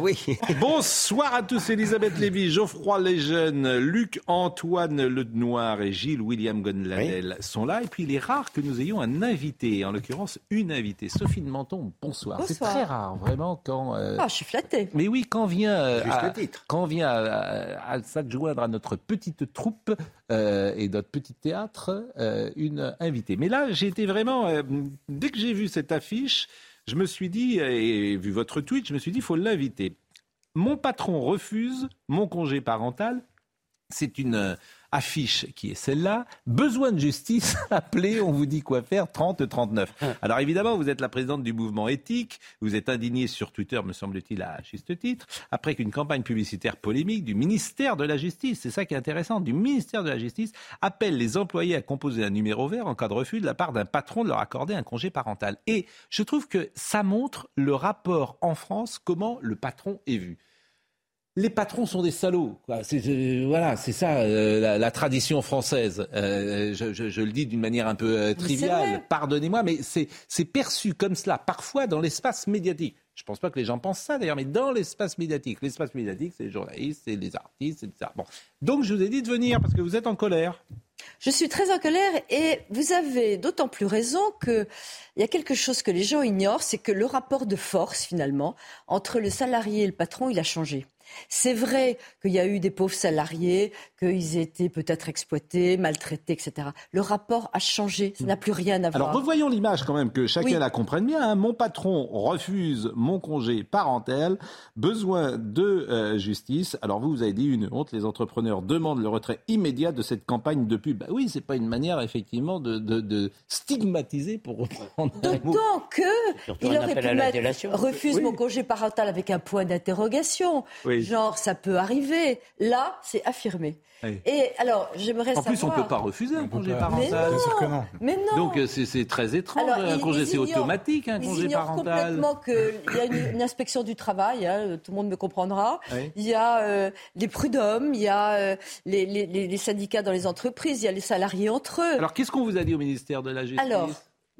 Oui. Bonsoir à tous, Elisabeth Lévy, Geoffroy Lejeune, Luc Antoine Le Noir et Gilles William Gonladel sont là. Et puis il est rare que nous ayons un invité, en l'occurrence une invitée. Sophie de Menton, bonsoir. C'est Bonsoir. très rare, vraiment, quand. euh, Ah, je suis flattée. Mais oui, quand vient, euh, Juste à, le titre. quand vient à, à s'adjoindre à notre petite troupe euh, et notre petit théâtre euh, une invitée. Mais là, j'ai été vraiment, euh, dès que j'ai vu cette affiche, je me suis dit, et vu votre tweet, je me suis dit, il faut l'inviter. Mon patron refuse mon congé parental. C'est une affiche qui est celle-là. Besoin de justice, appelez, on vous dit quoi faire, 30-39. Alors évidemment, vous êtes la présidente du mouvement éthique, vous êtes indignée sur Twitter, me semble-t-il, à juste titre, après qu'une campagne publicitaire polémique du ministère de la Justice, c'est ça qui est intéressant, du ministère de la Justice, appelle les employés à composer un numéro vert en cas de refus de la part d'un patron de leur accorder un congé parental. Et je trouve que ça montre le rapport en France, comment le patron est vu les patrons sont des salauds. C'est, euh, voilà, c'est ça euh, la, la tradition française. Euh, je, je- je le dis d'une manière un peu euh, triviale. Pardonnez-moi, mais c'est, c'est perçu comme cela parfois dans l'espace médiatique. Je pense pas que les gens pensent ça d'ailleurs, mais dans l'espace médiatique. L'espace médiatique, c'est les journalistes, c'est les artistes, c'est ça. Bon, donc je vous ai dit de venir parce que vous êtes en colère. Je suis très en colère et vous avez d'autant plus raison que il y a quelque chose que les gens ignorent, c'est que le rapport de force finalement entre le salarié et le patron, il a changé. C'est vrai qu'il y a eu des pauvres salariés, qu'ils étaient peut-être exploités, maltraités, etc. Le rapport a changé, ça n'a plus rien à voir. Alors revoyons l'image quand même, que chacun Oui. la comprenne bien. hein. Mon patron refuse mon congé parental, besoin de euh, justice. Alors vous, vous avez dit une honte, les entrepreneurs demandent le retrait immédiat de cette campagne de pub. Bah oui, c'est pas une manière effectivement de, de- de stigmatiser, pour reprendre. D'autant que il aurait pu mettre refuse Oui. mon congé parental avec un point d'interrogation. Oui. Genre ça peut arriver. Là, c'est affirmé. Oui. Et alors, j'aimerais En savoir. plus, on peut pas refuser un congé Mais parental. non, mais non. Donc euh, c'est très étrange. Alors, un ils- congé, c'est automatique, un Ils congé ignorent parental. complètement qu'il y a une, une inspection du travail, hein, tout le monde me comprendra. Oui. Il y a euh, les prud'hommes, il y a euh, les, les- les- les syndicats dans les entreprises, il y a les salariés entre eux. Alors qu'est-ce qu'on vous a dit au ministère de la Justice? Alors,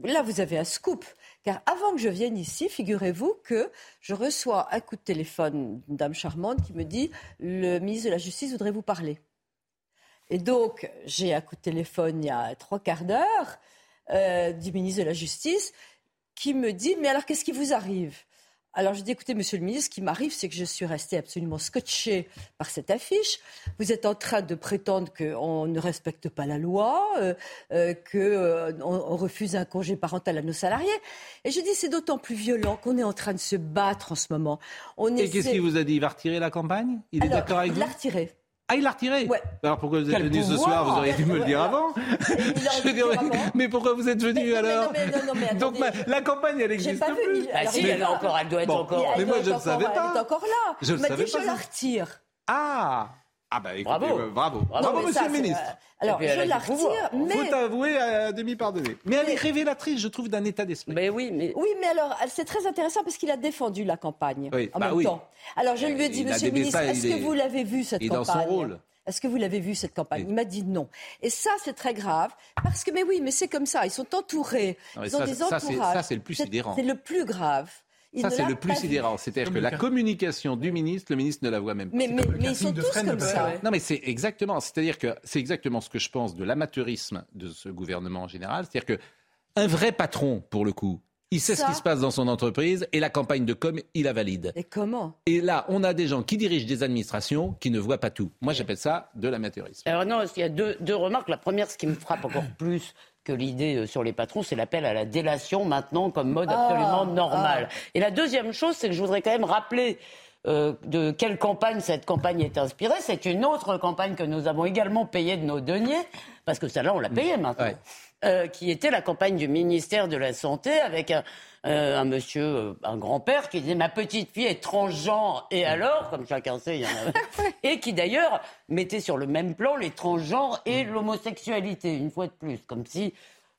là, vous avez un scoop. Car avant que je vienne ici, figurez-vous que je reçois un coup de téléphone d'une dame charmante qui me dit Le ministre de la Justice voudrait vous parler. Et donc, j'ai un coup de téléphone il y a trois quarts d'heure euh, du ministre de la Justice qui me dit Mais alors, qu'est-ce qui vous arrive? Alors je dis, écoutez, monsieur le ministre, ce qui m'arrive, c'est que je suis restée absolument scotchée par cette affiche. Vous êtes en train de prétendre qu'on ne respecte pas la loi, euh, euh, qu'on on refuse un congé parental à nos salariés. Et je dis, c'est d'autant plus violent qu'on est en train de se battre en ce moment. On Et qu'est-ce qu'il vous a dit? Il va retirer la campagne? Il est Alors, d'accord avec il vous? l'a retiré. Ah, il l'a retiré Ouais. Alors pourquoi vous êtes Quel venu ce pouvoir soir Vous auriez dû me le dire ouais. avant. Mais, mais pourquoi vous êtes venu Mais mais alors mais mais Donc la campagne, elle J'ai n'existe pas vu. plus. il- Ah alors, si, il elle encore, elle doit être Bon. encore. Elle Mais moi, je ne savais pas. Elle est encore là. Je m'a savais dit, pas je la retire. Ah Ah bah écoutez, Bravo. euh, bravo. Bravo. Monsieur ça, le ministre. euh, Alors, je la retire, mais... Faut avouer à demi pardonner. Mais elle est révélatrice, je trouve, d'un état d'esprit. Mais oui, mais Oui, mais alors, c'est très intéressant parce qu'il a défendu la campagne Oui, en bah même oui. temps. Alors, je lui ai dit, Il monsieur le ministre, est-ce que vous l'avez vu, cette est dans campagne son rôle. Est-ce que vous l'avez vu, cette campagne Oui. Il m'a dit non. Et ça, c'est très grave. Parce que, mais oui, mais c'est comme ça. Ils sont entourés. Non, Ils ont ça, des entourages. ça, c'est le plus sidérant. C'est le plus grave. Il Ça, c'est le plus sidérant. C'est-à-dire que la communication du ministre, le ministre ne la voit même pas. Mais, mais, mais ils sont tous comme ça. Non, mais c'est exactement. C'est-à-dire que c'est exactement ce que je pense de l'amateurisme de ce gouvernement en général. C'est-à-dire que un vrai patron, pour le coup, il sait Ça. ce qui se passe dans son entreprise et la campagne de com, il la valide. Et comment? Et là, on a des gens qui dirigent des administrations qui ne voient pas tout. Moi, j'appelle ça de l'amateurisme. Alors non, il y a deux, deux remarques. La première, ce qui me frappe encore plus que l'idée euh, sur les patrons, c'est l'appel à la délation maintenant comme mode Ah, absolument normal. Et la deuxième chose, c'est que je voudrais quand même rappeler euh, de quelle campagne cette campagne est inspirée. C'est une autre campagne que nous avons également payée de nos deniers, parce que celle-là, on l'a payée maintenant. Ouais. Euh, qui était la campagne du ministère de la Santé avec un, euh, un monsieur, euh, un grand-père qui disait ma petite fille est transgenre et alors, comme chacun sait, il y en a, et qui d'ailleurs mettait sur le même plan les transgenres et l'homosexualité, une fois de plus, comme si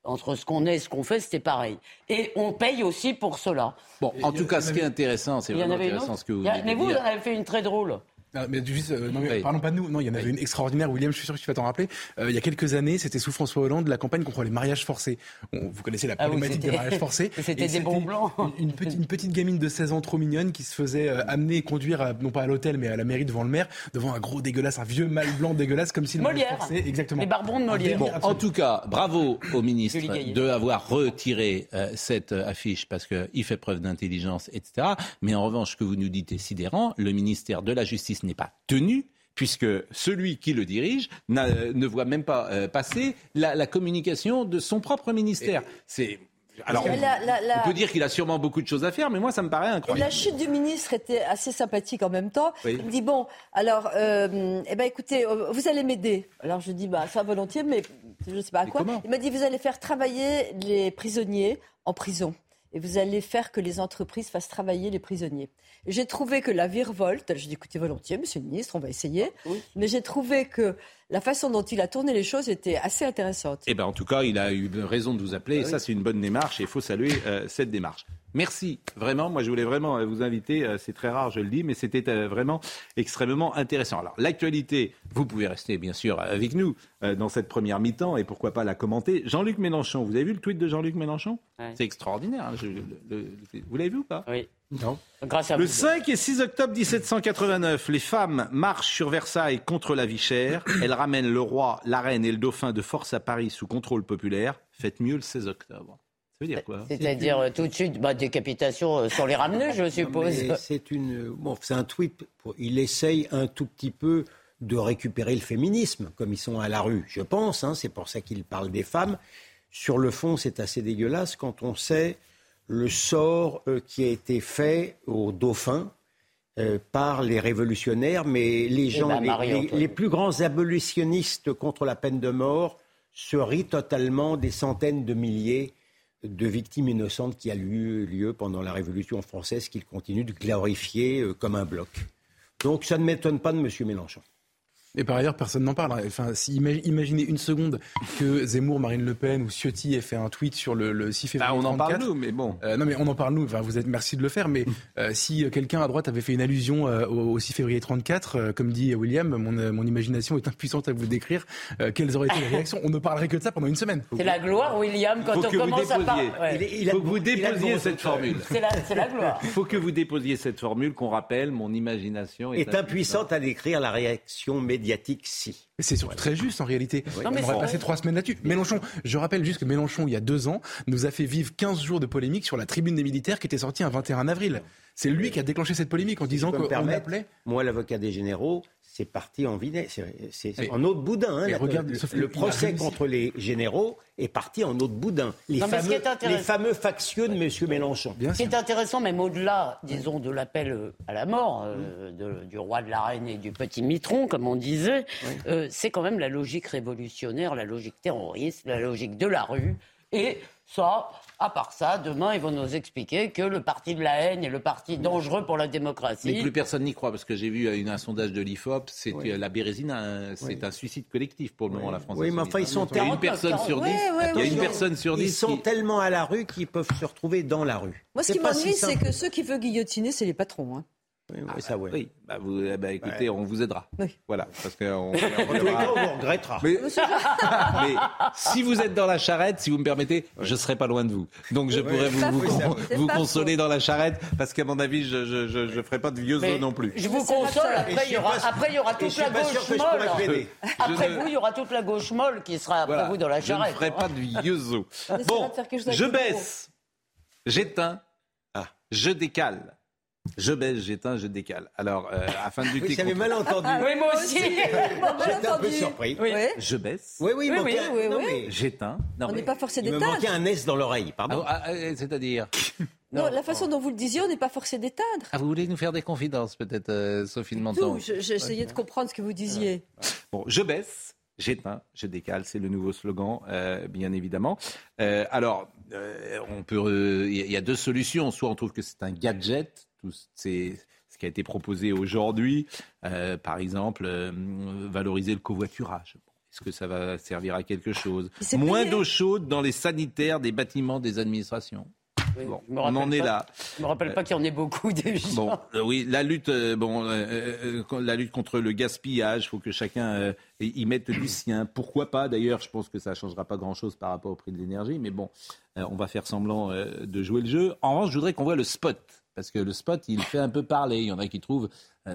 entre ce qu'on est et ce qu'on fait, c'était pareil. Et on paye aussi pour cela. Bon, en tout cas, ce qui est intéressant, c'est vraiment intéressant ce que vous venez Mais vous, vous en avez fait une très drôle. Ah, mais juste, euh, non, mais Oui. parlons pas de nous. Non, il y en avait Oui. une extraordinaire, William. Je suis sûr que tu vas t'en rappeler. Euh, il y a quelques années, c'était sous François Hollande, la campagne contre les mariages forcés. On- vous connaissez la Ah oui, problématique des c'était- mariages forcés. c'était des bons blancs. Une, une petite, une petite gamine de 16 ans trop mignonne qui se faisait euh, amener et conduire, à- non pas à l'hôtel, mais à la mairie devant le maire, devant un gros dégueulasse, un vieux mâle blanc dégueulasse, comme si le mariage Molière. forcé. Exactement. Les barbons de Molière. Bon, en tout cas, bravo au ministre de avoir retiré euh, cette euh, affiche parce qu'il fait preuve d'intelligence, etc. Mais en revanche, ce que vous nous dites est sidérant. Le ministère de la Justice n'est pas tenu puisque celui qui le dirige n'a- ne voit même pas euh, passer la, la communication de son propre ministère. C'est alors, on, la- la- la- on peut dire qu'il a sûrement beaucoup de choses à faire, mais moi, ça me paraît incroyable. la chute du ministre était assez sympathique en même temps. Oui. Il me dit bon, alors, euh, eh ben écoutez, euh, vous allez m'aider. Alors je dis bah ça volontiers, mais je ne sais pas à Mais quoi. Il m'a dit vous allez faire travailler les prisonniers en prison et vous allez faire que les entreprises fassent travailler les prisonniers. J'ai trouvé que la virevolte, j'ai dit écoutez volontiers, Monsieur le ministre, on va essayer, mais j'ai trouvé que la façon dont il a tourné les choses était assez intéressante. Eh ben, en tout cas, il a eu raison de vous appeler. Et ça, c'est une bonne démarche. Et il faut saluer euh, cette démarche. Merci, vraiment. Moi, je voulais vraiment euh, vous inviter. euh, c'est très rare, je le dis, mais c'était vraiment extrêmement intéressant. Alors, l'actualité, vous pouvez rester, bien sûr, avec nous dans cette première mi-temps et pourquoi pas la commenter. Jean-Luc Mélenchon, vous avez vu le tweet de Jean-Luc Mélenchon? Ouais. C'est extraordinaire. hein, je- le- le- vous l'avez vu ou pas? Oui. Non. Grâce à le vous. 5 et 6 octobre 1789, les femmes marchent sur Versailles contre la vie chère. Elles ramènent le roi, la reine et le dauphin de force à Paris sous contrôle populaire. Faites mieux le 16 octobre. Ça veut dire quoi C'est-à-dire euh, tout de suite, bah, décapitation euh, sans les ramener, je suppose. C'est une, bon, un tweet. Pour, il essaye un tout petit peu de récupérer le féminisme, comme ils sont à la rue, je pense. hein, c'est pour ça qu'il parle des femmes. Sur le fond, c'est assez dégueulasse quand on sait le sort euh, qui a été fait au dauphin euh, par les révolutionnaires, mais les gens, ben, les- Marie-Antoinette. les, les plus grands abolitionnistes contre la peine de mort se rient totalement des centaines de milliers de victimes innocentes qui a eu lieu pendant la Révolution française qu'ils continuent de glorifier euh, comme un bloc. Donc ça ne m'étonne pas de M. Mélenchon. Et par ailleurs, personne n'en parle. Enfin, si, imaginez une seconde que Zemmour, Marine Le Pen ou Ciotti aient fait un tweet sur le, le 6 février Bah, On en 34. parle nous, mais bon. Euh, non mais on en parle nous, enfin, vous êtes merci de le faire, mais euh, si quelqu'un à droite avait fait une allusion euh, au, au 6 février 34, euh, comme dit William, mon, euh, mon imagination est impuissante à vous décrire euh, quelles auraient été les réactions? On ne parlerait que de ça pendant une semaine. C'est la gloire, William, quand Faut on que vous commence à parler. Ouais. Il faut que vous déposiez cette formule. C'est la, c'est la gloire. Il faut que vous déposiez cette formule qu'on rappelle, mon imagination est, Est impuissante à décrire la réaction médiatique si. Mais C'est surtout très juste en réalité. Non, mais on aurait passé trois semaines là-dessus. Mélenchon, je rappelle juste que Mélenchon, il y a deux ans, nous a fait vivre 15 jours de polémique sur la tribune des militaires qui était sortie un 21 avril. C'est lui qui a déclenché cette polémique en disant qu'on appelait. Moi, l'avocat des généraux, c'est parti en vinaigre. C'est- en eau de boudin. hein, et la- regarde, le, procès contre les généraux est parti en eau de boudin. Les, Non, fameux, les fameux factieux de M. Mélenchon. Bien Ce qui est intéressant, même au-delà, disons, de l'appel euh, à la mort euh, de- du roi, de la reine et du petit mitron, comme on disait, euh, c'est quand même la logique révolutionnaire, la logique terroriste, la logique de la rue. Et ça, à part ça, demain, ils vont nous expliquer que le parti de la haine est le parti dangereux pour la Mais démocratie. plus personne n'y croit parce que j'ai vu euh, une- un sondage de l'IFOP, c'est euh, la Bérésine, un- c'est un suicide collectif pour le moment la France. Oui, mais enfin, ils sont Il y a une 49, personne sur dix. Il y a une personne sur Ils sont qui- tellement à la rue qu'ils peuvent se retrouver dans la rue. Moi, ce qui pas si m'ennuie, c'est que ceux qui veulent guillotiner, c'est les patrons. hein. Oui, oui, ça, ouais. Oui, bah, vous, ben, écoutez, on vous aidera. Oui. Voilà, parce que on, regrettera. Mais, mais si vous êtes dans la charrette, si vous me permettez, je serai pas loin de vous. Donc je pourrais vous, con- consoler faux. dans la charrette, parce qu'à mon avis, je je, je, je ferai pas de vieux Mais os non plus. Je vous console, après, il y aura, après, il y aura Et je toute la gauche je molle. Après ne- vous, il y aura toute la gauche molle qui sera après Voilà. vous dans la je charrette. ne ferai pas de vieux os. Bon, je baisse, j'éteins, Ah. je décale. Je baisse, j'éteins, je décale. Alors, euh, afin de Vous lutter avez contre... mal entendu. Oui, moi aussi. J'étais un peu surpris. Oui. Oui. Je baisse, Oui, oui, Oui, manquait- oui, oui, oui. mais j'éteins. Non, On mais- n'est pas forcé Il me d'éteindre. manquait un S dans l'oreille, Ah, pardon. ah, ah, c'est-à-dire Non, la façon dont vous le disiez, on n'est pas forcé d'éteindre. Ah, vous voulez nous faire des confidences, peut-être, euh, Sophie de Menton Tout. Je- J'ai essayé de comprendre ce que vous disiez. Bon, je baisse, J'éteins, je décale, c'est le nouveau slogan, euh, bien évidemment. Euh, alors, euh, on peut, il y a deux solutions. Soit on trouve que c'est un gadget, tout c'est ce qui a été proposé aujourd'hui. par exemple, valoriser le covoiturage. Est-ce que ça va servir à quelque chose Moins d'eau chaude dans les sanitaires des bâtiments des administrations on en est là. Je ne me rappelle pas qu'il y en ait beaucoup déjà. Bon, euh, oui, la lutte, euh, bon, euh, la lutte contre le gaspillage, il faut que chacun y mette du sien. Pourquoi pas D'ailleurs, je pense que ça ne changera pas grand-chose par rapport au prix de l'énergie, mais bon, on va faire semblant de jouer le jeu. En revanche, je voudrais qu'on voit le spot. Parce que le spot, il fait un peu parler. Il y en a qui trouvent,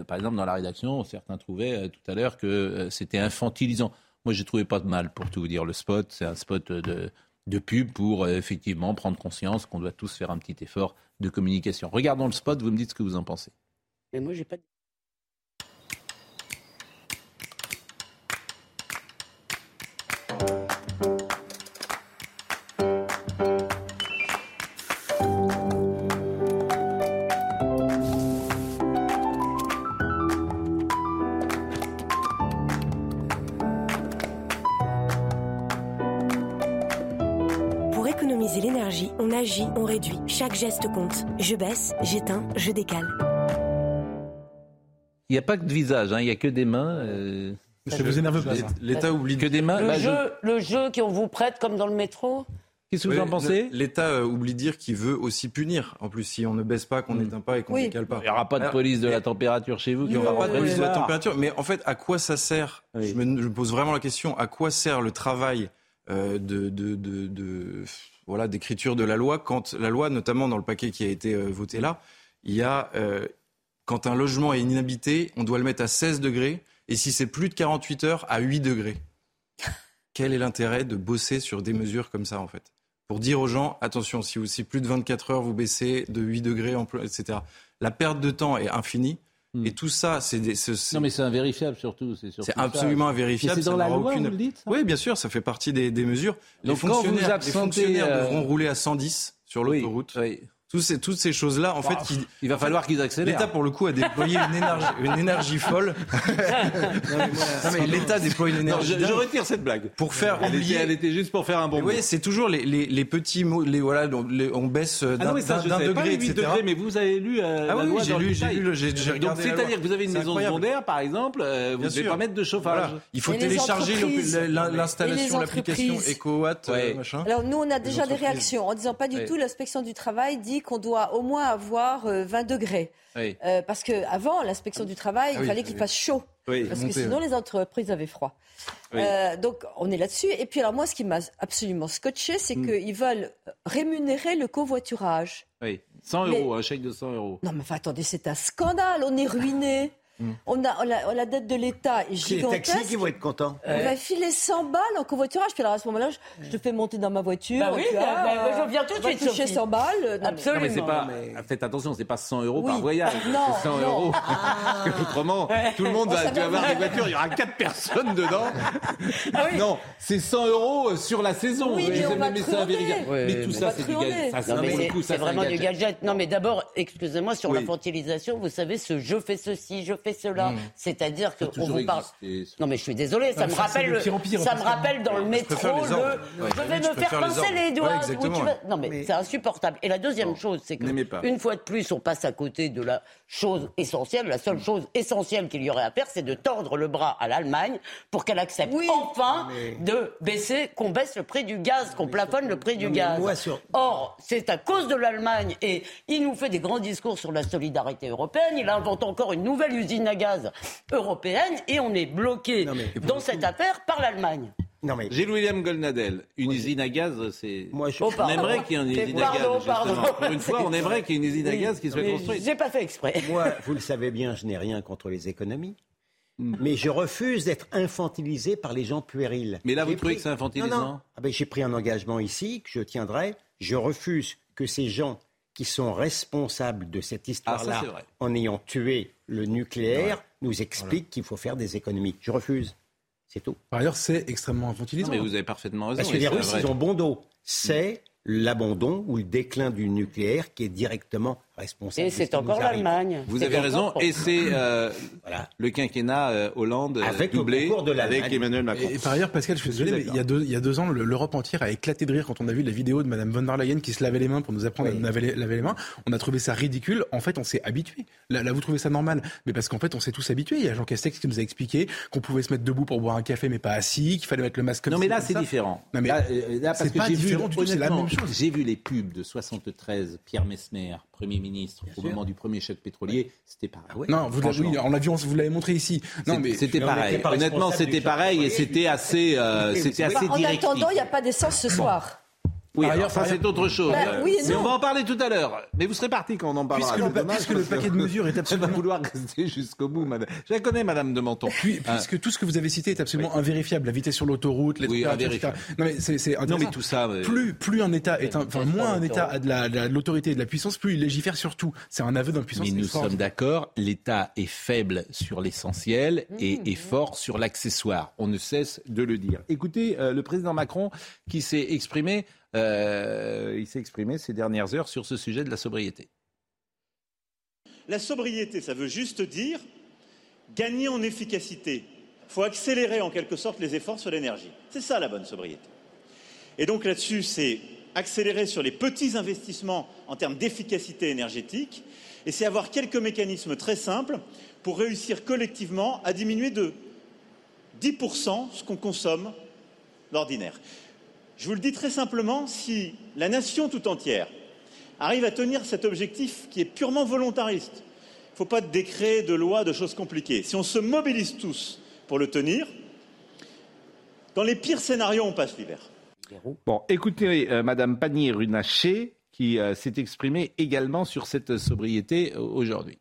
par exemple, dans la rédaction, certains trouvaient tout à l'heure que c'était infantilisant. Moi, je trouvais pas de mal, pour tout vous dire. Le spot, c'est un spot de, de pub pour euh, effectivement prendre conscience qu'on doit tous faire un petit effort de communication. Regardons le spot, vous me dites ce que vous en pensez. Mais moi, j'ai pas. On réduit. Chaque geste compte. Je baisse, j'éteins, je décale. Il n'y a pas que de visage, hein. il n'y a que des mains. Euh... Ça vous énerve pas L'État oublie que des mains. Le, bah, jeu, le jeu qu'on vous prête comme dans le métro Qu'est-ce que vous en pensez? L'État euh, oublie de dire qu'il veut aussi punir. En plus, si on ne baisse pas, qu'on hmm. n'éteint pas et qu'on ne décale pas. Il n'y aura pas de police de la température chez vous. Il n'y aura pas de police de la température. Mais en fait, à quoi ça sert? Je, me, pose vraiment la question. À quoi sert le travail euh, de, de, de voilà, d'écriture de la loi, quand la loi, notamment dans le paquet qui a été euh, voté là, il y a, euh, quand un logement est inhabité, on doit le mettre à 16 degrés, et si c'est plus de 48 heures, à 8 degrés. Quel est l'intérêt de bosser sur des mesures comme ça, en fait? Pour dire aux gens, attention, si, aussi plus de 24 heures, vous baissez de 8 degrés, etc. La perte de temps est infinie. Hmm. Et tout ça, c'est des. Non, mais c'est invérifiable surtout. C'est absolument invérifiable. C'est dans la loi, aucune... vous le dites Oui, bien sûr, ça fait partie des, des mesures. les fonctionnaires, les fonctionnaires euh, devront rouler à 110 sur l'autoroute. Oui, toutes ces, toutes ces choses-là, en fait, il va falloir qu'ils accélèrent. L'État, pour le coup, a déployé une énergie, une énergie folle. l'État déploie une énergie. je, retire cette blague. Pour faire elle oublier. Était, elle était juste pour faire un bon. Oui, c'est toujours les, les, les, petits mots. Les voilà, on baisse ah d'un degré, etc. Degrés, mais vous avez lu euh, ah la oui, loi j'ai lu, j'ai lu, j'ai regardé. C'est-à-dire que vous avez une maison secondaire, par exemple, euh, vous ne devez pas mettre de chauffage. Il faut télécharger l'installation, l'application EcoWatt, euh, machin. Alors nous, on a déjà des réactions en disant pas du tout. L'inspection du travail dit qu'on doit au moins avoir 20 euh, degrés. Euh, parce qu'avant, l'inspection du travail, ah il fallait qu'il fasse chaud. parce que sinon, les entreprises avaient froid. Euh, donc, on est là-dessus. Et puis, alors, moi, ce qui m'a absolument scotché, c'est mm. qu'ils veulent rémunérer le covoiturage. Oui, 100 euros, un chèque de 100 euros. Non, mais attendez, c'est un scandale. On est ruiné. Mm. On, a, la, dette de l'État est gigantesque. C'est les taxis qui vont être contents. On va filer 100 balles en covoiturage. Puis alors à ce moment-là, je, te fais monter dans ma voiture. Bah oui, bah, bah, je viens tout de suite. toucher 100 balles. Absolument. Non, mais pas, Faites attention, c'est pas 100 euros par voyage. Non, c'est 100 euros. Ah. Autrement, tout le monde va, tu vas avoir des voitures, il y aura 4 personnes dedans. Ah oui. Non, c'est 100 euros sur la saison. Oui, mais, on va ça mais tout ça, c'est du gadget. C'est vraiment du gadget. Non, mais d'abord, excusez-moi, sur l'infantilisation, vous savez, ce je fais ceci, je fais cela. C'est-à-dire que on vous parle. Non, mais je suis désolé, ça me rappelle, ça me rappelle dans le métro le. Je vais me faire pincer les doigts. Non, mais c'est insupportable. Et la deuxième chose, c'est que une fois de plus, on passe à côté de la chose essentielle. La seule chose essentielle qu'il y aurait à faire, c'est de tordre le bras à l'Allemagne pour qu'elle accepte enfin de baisser, qu'on baisse le prix du gaz, qu'on plafonne le prix du gaz. Or, c'est à cause de l'Allemagne et il nous fait des grands discours sur la solidarité européenne. Il invente encore une nouvelle usine à gaz européenne et on est bloqué dans cette affaire par l'Allemagne. Non mais... Gilles William Goldnadel, une usine à gaz, c'est. Moi, je... on aimerait qu'il y ait une usine à gaz. Justement. Pour une fois, on aimerait qu'il y ait une usine à gaz qui soit construite. J'ai pas fait exprès. Moi, vous le savez bien, je n'ai rien contre les économies. Hmm. Mais je refuse d'être infantilisé par les gens puérils. Mais là, vous trouvez que c'est infantilisant non, non. Ah ben, J'ai pris un engagement ici que je tiendrai. Je refuse que ces gens qui sont responsables de cette ah, histoire-là, en ayant tué le nucléaire, nous expliquent qu'il faut faire des économies. Je refuse. C'est tout. Par ailleurs, c'est extrêmement infantilisant. mais vous avez parfaitement raison. Parce que les Russes, ils ont bon dos. C'est l'abandon ou le déclin du nucléaire qui est directement responsable. Et c'est ce encore l'Allemagne. Vous avez raison. Et c'est euh, Voilà. le quinquennat euh, Hollande euh, Avec le doublé de avec Emmanuel Macron. Et, et par ailleurs, Pascal, je suis désolé, mais il y, a deux, il y a deux ans, le- l'Europe entière a éclaté de rire quand on a vu la vidéo de Madame von der Leyen qui se lavait les mains pour nous apprendre Oui. à laver les, laver les mains. On a trouvé ça ridicule. En fait, on s'est habitué. Là, là, vous trouvez ça normal, mais parce qu'en fait, on s'est tous habitués. Il y a Jean Castex qui nous a expliqué qu'on pouvait se mettre debout pour boire un café, mais pas assis, qu'il fallait mettre le masque. comme Non mais là c'est différent. Non, mais là, euh, là, parce c'est que pas j'ai vu différent du tout, c'est la honnêtement, même chose. J'ai vu les pubs de 73 Pierre Messmer, Premier ministre, au moment du premier choc pétrolier, c'était pareil. Non, vous l'avez, oui, on vous l'avez montré ici. Non, mais c'était pareil. Honnêtement, c'était pareil et c'était assez, euh, c'était assez en directif. attendant, il n'y a pas d'essence ce soir. Oui, Par alors ailleurs, ça par c'est autre chose. Bah, oui et mais non. on va en parler tout à l'heure. Mais vous serez parti quand on en parlera. puisque, le, dommage, puisque paquet de mesures est Elle va absolument vouloir rester jusqu'au bout, madame. Je la connais, madame de Menton. Puis- Hein. puisque tout ce que vous avez cité est absolument invérifiable, la vitesse sur l'autoroute, les Oui. Non mais c'est, Non, mais tout ça. euh, Plus, plus un État est, un- enfin moins un État a de, la, de la- l'autorité et de la puissance, plus il légifère sur tout. C'est un aveu d'impuissance. Mais nous sommes d'accord, l'État est faible sur l'essentiel et Mmh. est fort sur l'accessoire. On ne cesse de le dire. Écoutez, euh, le président Macron qui s'est exprimé, euh, il s'est exprimé ces dernières heures sur ce sujet de la sobriété. La sobriété, ça veut juste dire gagner en efficacité. Il faut accélérer en quelque sorte les efforts sur l'énergie. C'est ça la bonne sobriété. Et donc là-dessus, c'est accélérer sur les petits investissements en termes d'efficacité énergétique et c'est avoir quelques mécanismes très simples pour réussir collectivement à diminuer de 10% ce qu'on consomme d'ordinaire. Je vous le dis très simplement, si la nation tout entière arrive à tenir cet objectif qui est purement volontariste, il ne faut pas de décret, de loi, de choses compliquées. Si on se mobilise tous pour le tenir, dans les pires scénarios, on passe l'hiver. Bon, écoutez, euh, madame Pannier-Runacher qui euh, s'est exprimée également sur cette sobriété euh, aujourd'hui.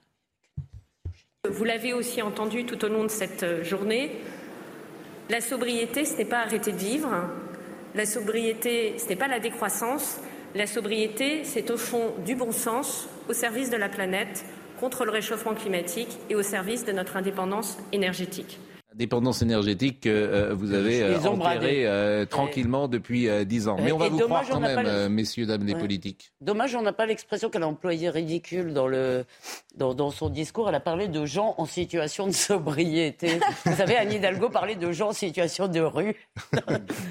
Vous l'avez aussi entendu tout au long de cette journée, la sobriété, ce n'est pas arrêter de vivre. La sobriété, ce n'est pas la décroissance. La sobriété, c'est au fond du bon sens au service de la planète, contre le réchauffement climatique et au service de notre indépendance énergétique. Dépendance énergétique que euh, vous avez euh, enterrée euh, tranquillement depuis euh, dix ans. Mais on va et vous dommage, croire quand même, le- messieurs, dames Ouais. politiques. Dommage, on n'a pas l'expression qu'elle a employée ridicule dans, le, dans, dans son discours. Elle a parlé de gens en situation de sobriété. Vous savez, Anne Hidalgo parlait de gens en situation de rue.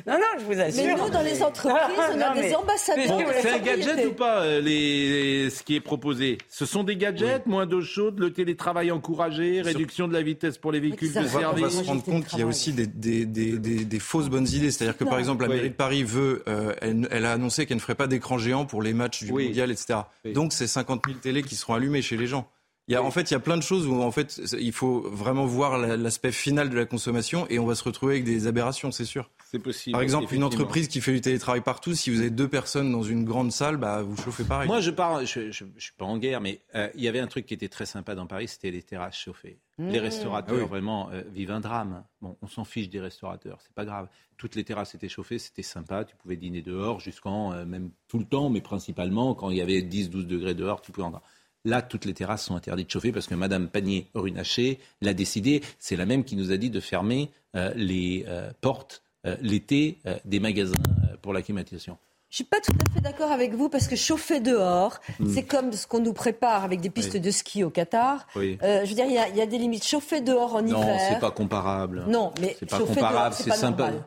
Non, non, je vous assure. Mais nous, dans les entreprises, on a Non, des mais- ambassadeurs C'est un gadget ou pas, les, les- ce qui est proposé? Ce sont des gadgets, moins d'eau chaude, le télétravail encouragé, réduction de la vitesse pour les véhicules de service. Se rendre compte qu'il y a aussi des, des- des- des- des fausses bonnes idées. C'est-à-dire que, par exemple, la Oui. mairie de Paris veut, euh, elle, elle a annoncé qu'elle ne ferait pas d'écran géant pour les matchs du Oui. mondial, etc. Oui. Donc, c'est 50 000 télés qui seront allumées chez les gens. Il y a, En fait, il y a plein de choses où, en fait, il faut vraiment voir la- l'aspect final de la consommation et on va se retrouver avec des aberrations, c'est sûr. C'est possible. Par exemple, une entreprise qui fait du télétravail partout, si vous avez deux personnes dans une grande salle, bah, vous chauffez pareil. Moi, je parle, je, je, je suis pas en guerre, mais euh, il y avait un truc qui était très sympa dans Paris, c'était les terrasses chauffées. Les restaurateurs Ah oui. vraiment euh, vivent un drame. Bon, on s'en fiche des restaurateurs, c'est pas grave. Toutes les terrasses étaient chauffées, c'était sympa. Tu pouvais dîner dehors jusqu'en euh, même tout le temps, mais principalement quand il y avait 10-12 degrés dehors, tu pouvais entrer. Là, toutes les terrasses sont interdites de chauffer parce que Madame Panier-Runacher l'a décidé. C'est la même qui nous a dit de fermer euh, les euh, portes l'été euh, des magasins euh, pour la climatisation. Je suis pas tout à fait d'accord avec vous parce que chauffer dehors, Hmm. c'est comme ce qu'on nous prépare avec des pistes Oui. de ski au Qatar. Oui. Euh, je veux dire, il y a- il y, a des limites. Chauffer dehors en Non, hiver. c'est pas comparable. Non, mais c'est pas chauffer comparable, dehors, c'est c'est pas sympa. normal.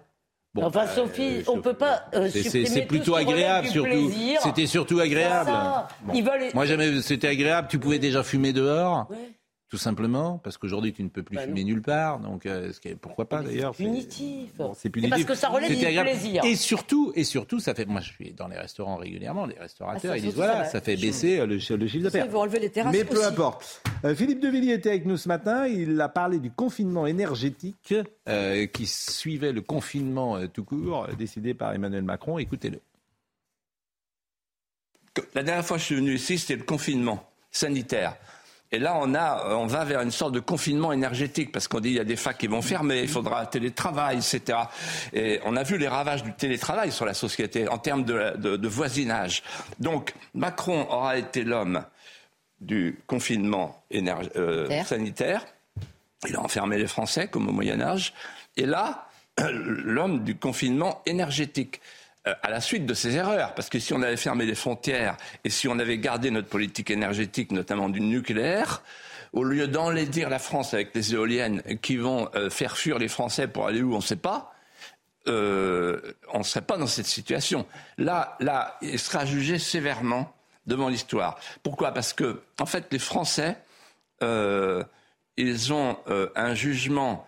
Bon, enfin, Sophie, euh, on je- peut pas euh, C'est- plutôt agréable, surtout. plaisir. C'était surtout agréable. Bon. Ils veulent... Moi, jamais, c'était agréable. Tu pouvais déjà fumer dehors, Ouais. Tout simplement, parce qu'aujourd'hui, tu ne peux plus Bah fumer non. nulle part. Donc, euh, ce qui est- pourquoi pas d'ailleurs C'est punitif. Bon, c'est C'est punitif. parce que ça relève du agréable. plaisir. Et surtout, et surtout, ça fait. Moi, je suis dans les restaurants régulièrement. Les restaurateurs, Ah, ils disent voilà, ça fait baisser euh, le, le chiffre d'affaires. Ils vont enlever les terrasses Mais peu aussi. importe. Euh, Philippe Devilliers était avec nous ce matin. Il a parlé du confinement énergétique euh, qui suivait le confinement euh, tout court décidé par Emmanuel Macron. Écoutez-le. La dernière fois que je suis venu ici, c'était le confinement sanitaire. Et là, on, a, on va vers une sorte de confinement énergétique, parce qu'on dit qu'il y a des facs qui vont fermer, il faudra télétravail, etc. Et on a vu les ravages du télétravail sur la société en termes de, de- de voisinage. Donc, Macron aura été l'homme du confinement énerg- euh, sanitaire. Il a enfermé les Français, comme au Moyen Âge. Et là, l'homme du confinement énergétique. Euh, à la suite de ces erreurs. Parce que si on avait fermé les frontières et si on avait gardé notre politique énergétique, notamment du nucléaire, au lieu d'enlaidir la France avec les éoliennes qui vont euh, faire fuir les Français pour aller où on ne sait pas, euh, on ne serait pas dans cette situation. Là, là, il sera jugé sévèrement devant l'histoire. Pourquoi? Parce que, en fait, les Français, ils ont un jugement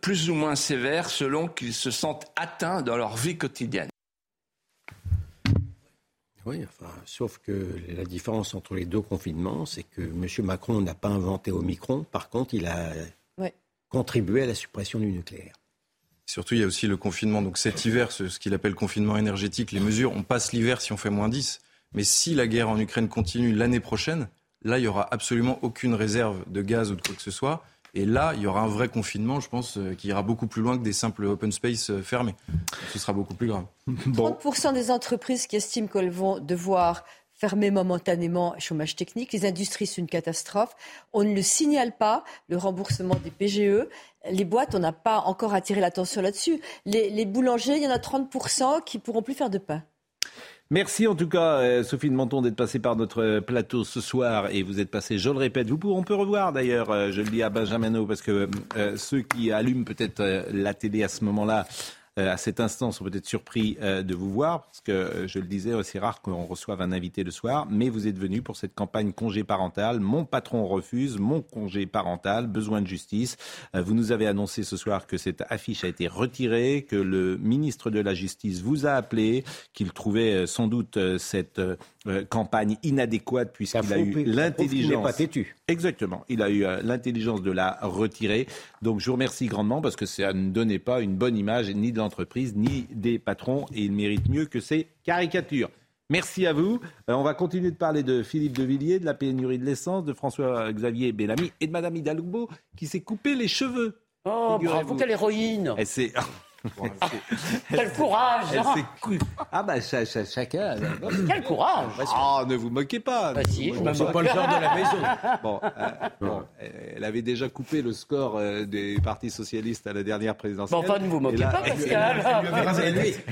plus ou moins sévère selon qu'ils se sentent atteints dans leur vie quotidienne. Oui, enfin, sauf que la différence entre les deux confinements, c'est que M. Macron n'a pas inventé Omicron. Par contre, il a contribué à la suppression du nucléaire. Surtout, il y a aussi le confinement. Donc cet hiver, ce, qu'il appelle confinement énergétique, les mesures, on passe l'hiver si on fait moins 10. Mais si la guerre en Ukraine continue l'année prochaine, là, il n'y aura absolument aucune réserve de gaz ou de quoi que ce soit. Et là, il y aura un vrai confinement, je pense, euh, qui ira beaucoup plus loin que des simples open space euh, fermés. Ce sera beaucoup plus grave. 30% des entreprises qui estiment qu'elles vont devoir fermer momentanément chômage technique. Les industries, c'est une catastrophe. On ne le signale pas, le remboursement des PGE. Les boîtes, on n'a pas encore attiré l'attention là-dessus. Les, les boulangers, il y en a 30% qui pourront plus faire de pain. Merci en tout cas, euh, Sophie de Menton, d'être passée par notre plateau ce soir. Et vous êtes passée, je le répète, vous pouvez, on peut revoir d'ailleurs, euh, je le dis à Benjamin parce que euh, ceux qui allument peut-être la télé à ce moment-là euh, à cet instant sont peut-être surpris euh, de vous voir, parce que euh, je le disais, c'est rare qu'on reçoive un invité le soir, mais vous êtes venu pour cette campagne congé parental. Mon patron refuse, mon congé parental, besoin de justice. Vous nous avez annoncé ce soir que cette affiche a été retirée, que le ministre de la Justice vous a appelé, qu'il trouvait sans doute cette campagne inadéquate puisqu'il a eu l'intelligence. pas têtu. Exactement. Il a eu l'intelligence de la retirer. Donc je vous remercie grandement parce que ça ne donnait pas une bonne image ni de l'entreprise ni des patrons et il mérite mieux que ces caricatures. Merci à vous. Euh, on va continuer de parler de Philippe de Villiers, de la pénurie de l'essence, de François-Xavier Bellamy et de Madame Hidalgo qui s'est coupé les cheveux. Oh, bravo, quelle héroïne Quel courage. Ah bah chacun. Quel courage Ah, ne vous moquez pas. Bah si, je ne pas le genre de la maison. Bon, euh, elle avait déjà coupé le score euh, des partis socialistes à la dernière présidentielle. Bon, enfin, ne vous moquez pas, Pascal.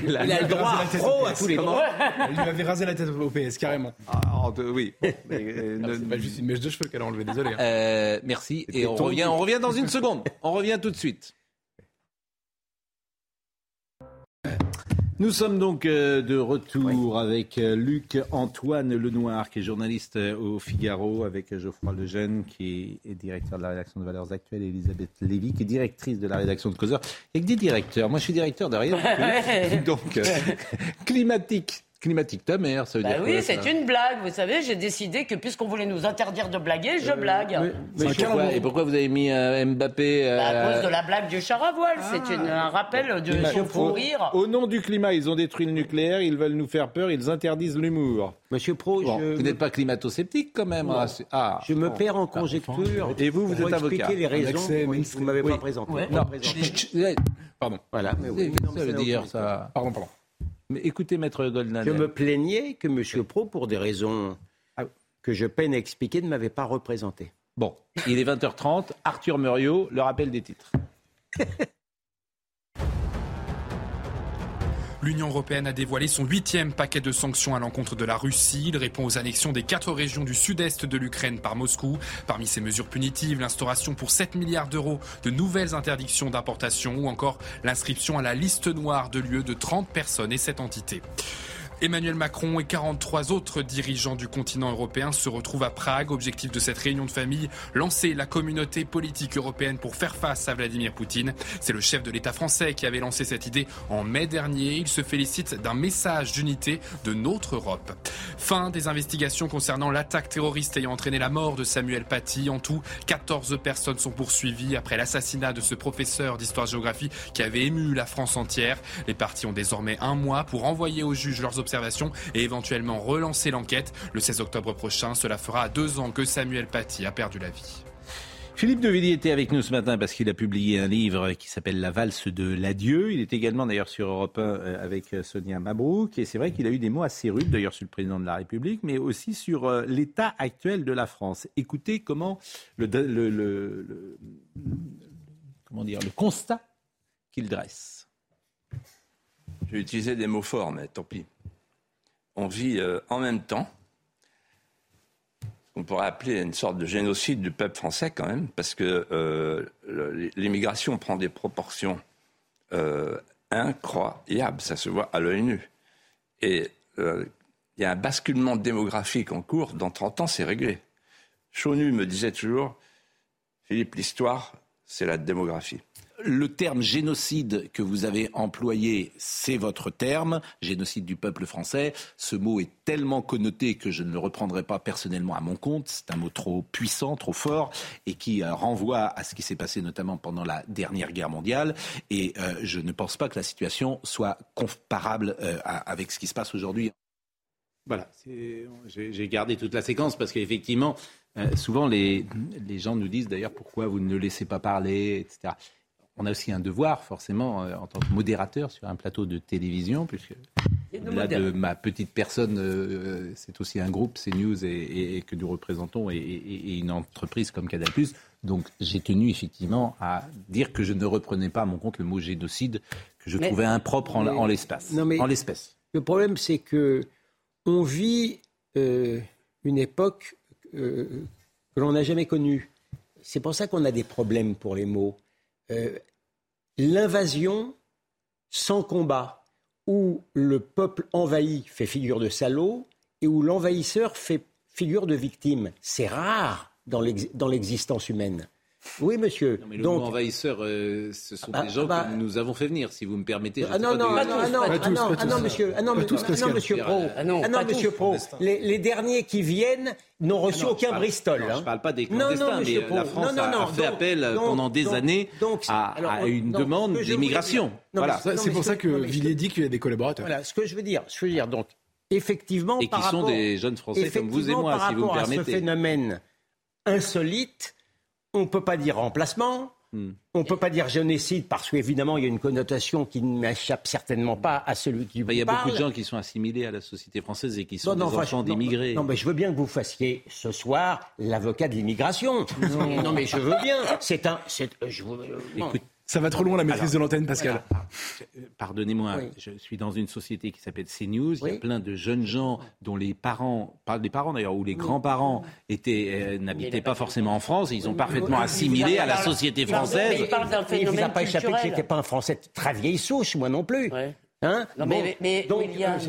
Il a le droit à tous les droits. Il lui avait rasé la tête au PS, carrément. Ah, oui. C'est pas juste une mèche de cheveux qu'elle a enlevé, désolé. Hein. Euh, merci. Et on revient, on revient dans une seconde. On revient tout de suite. Nous sommes donc euh, de retour avec euh, Luc Antoine Lenoir, qui est journaliste euh, au Figaro, avec Geoffroy Lejeune, qui est directeur de la rédaction de Valeurs Actuelles, et Elisabeth Lévy, qui est directrice de la rédaction de Causeur. Il y a que des directeurs. Moi, je suis directeur de rien. donc, climatique climatique ta mère, ça veut bah dire Oui, c'est une blague. Vous savez, j'ai décidé que puisqu'on voulait nous interdire de blaguer, je blague. Mais, pourquoi, et pourquoi vous avez mis euh, Mbappé euh, bah, À cause de la blague du char à voile. c'est ah. un rappel de son fou rire. Au nom du climat, ils ont détruit le nucléaire, ils veulent nous faire peur, ils interdisent l'humour. Monsieur Pro, je... vous n'êtes pas climato-sceptique quand même. Ah, ah, je me perds en conjecture. Et vous, vous êtes avocat. les raisons. Vous ne m'avez pas présenté. Non. Pardon. Voilà. ça veut dire ça. Pardon, pardon. Mais écoutez, Maître Goldman. Je me plaignais que M. Pro, pour des raisons ah. que je peine à expliquer, ne m'avait pas représenté. Bon, il est 20h30. Arthur Muriot, le rappel des titres. L'Union européenne a dévoilé son huitième paquet de sanctions à l'encontre de la Russie. Il répond aux annexions des quatre régions du sud-est de l'Ukraine par Moscou. Parmi ces mesures punitives, l'instauration pour 7 milliards d'euros de nouvelles interdictions d'importation ou encore l'inscription à la liste noire de lieux de 30 personnes et 7 entités. Emmanuel Macron et 43 autres dirigeants du continent européen se retrouvent à Prague. Objectif de cette réunion de famille, lancer la communauté politique européenne pour faire face à Vladimir Poutine. C'est le chef de l'État français qui avait lancé cette idée en mai dernier. Il se félicite d'un message d'unité de notre Europe. Fin des investigations concernant l'attaque terroriste ayant entraîné la mort de Samuel Paty. En tout, 14 personnes sont poursuivies après l'assassinat de ce professeur d'histoire-géographie qui avait ému la France entière. Les partis ont désormais un mois pour envoyer au juge leurs et éventuellement relancer l'enquête. Le 16 octobre prochain, cela fera deux ans que Samuel Paty a perdu la vie. Philippe de Villiers était avec nous ce matin parce qu'il a publié un livre qui s'appelle La valse de l'adieu. Il est également d'ailleurs sur Europe 1 euh, avec euh, Sonia Mabrouk. Et c'est vrai qu'il a eu des mots assez rudes d'ailleurs sur le président de la République, mais aussi sur euh, l'état actuel de la France. Écoutez comment le, le comment dire, le constat qu'il dresse. Je vais utiliser des mots forts, mais tant pis. On vit euh, en même temps on pourrait appeler une sorte de génocide du peuple français quand même, parce que euh, l'immigration prend des proportions euh, incroyables, ça se voit à l'œil nu. Et il y a un basculement démographique en cours, dans 30 ans c'est réglé. Chaunu me disait toujours, Philippe, l'histoire, c'est la démographie le terme génocide que vous avez employé, c'est votre terme, génocide du peuple français. Ce mot est tellement connoté que je ne le reprendrai pas personnellement à mon compte. C'est un mot trop puissant, trop fort, et qui euh, renvoie à ce qui s'est passé notamment pendant la dernière guerre mondiale. Et euh, je ne pense pas que la situation soit comparable euh, avec ce qui se passe aujourd'hui. Voilà, j'ai gardé toute la séquence parce qu'effectivement, souvent les, les gens nous disent d'ailleurs pourquoi vous ne le laissez pas parler, etc on a aussi un devoir, forcément, euh, en tant que modérateur sur un plateau de télévision, puisque là, de ma petite personne, euh, c'est aussi un groupe, CNews, et, et, que nous représentons, et, et, une entreprise comme Canal+. Donc, j'ai tenu effectivement à dire que je ne reprenais pas à mon compte le mot génocide, que je trouvais impropre en, l'espace, en l'espèce. Le problème, c'est que on vit euh, une époque que l'on n'a jamais connue. C'est pour ça qu'on a des problèmes pour les mots l'invasion sans combat, où le peuple envahi fait figure de salaud et où l'envahisseur fait figure de victime. C'est rare dans l'existence humaine. Oui, monsieur. le Donc, envahisseur, euh, ce sont ah, des gens bah, que nous avons fait venir, si vous me permettez. Ah non, non, ah non, ah non, ah non, monsieur, ah non, monsieur Pro, ah non, monsieur Pro, les, derniers qui viennent n'ont reçu aucun Bristol. je ne parle pas des clandestins, mais la France a, fait appel pendant des années à, une demande d'immigration. Voilà. C'est pour ça que Villiers dit qu'il y a des collaborateurs. Voilà, ce que je veux dire, je veux dire, donc, effectivement, et qui sont des jeunes Français comme vous et moi, si vous me permettez. ce phénomène insolite on ne peut pas dire remplacement, hmm. on ne peut pas dire génocide parce qu'évidemment, il y a une connotation qui ne m'échappe certainement pas à celui qui bah, vous Il y a beaucoup de gens qui sont assimilés à la société française et qui sont des enfants d'immigrés. Non, mais je veux bien que vous fassiez ce soir l'avocat de l'immigration. non. mais je veux bien. C'est un. Je ça va trop loin la maîtrise de l'antenne, Pascal. Pardonnez-moi, je suis dans une société qui s'appelle CNews. Il y a plein de jeunes gens dont les parents, pas des parents d'ailleurs, ou les grands-parents étaient euh, n'habitaient pas forcément en France. ils ont parfaitement assimilé à la société française. il phénomène vous a pas échappé qu'il n'était pas un Français très vieille souche, moi non plus. Hein non, mais, mais donc, William...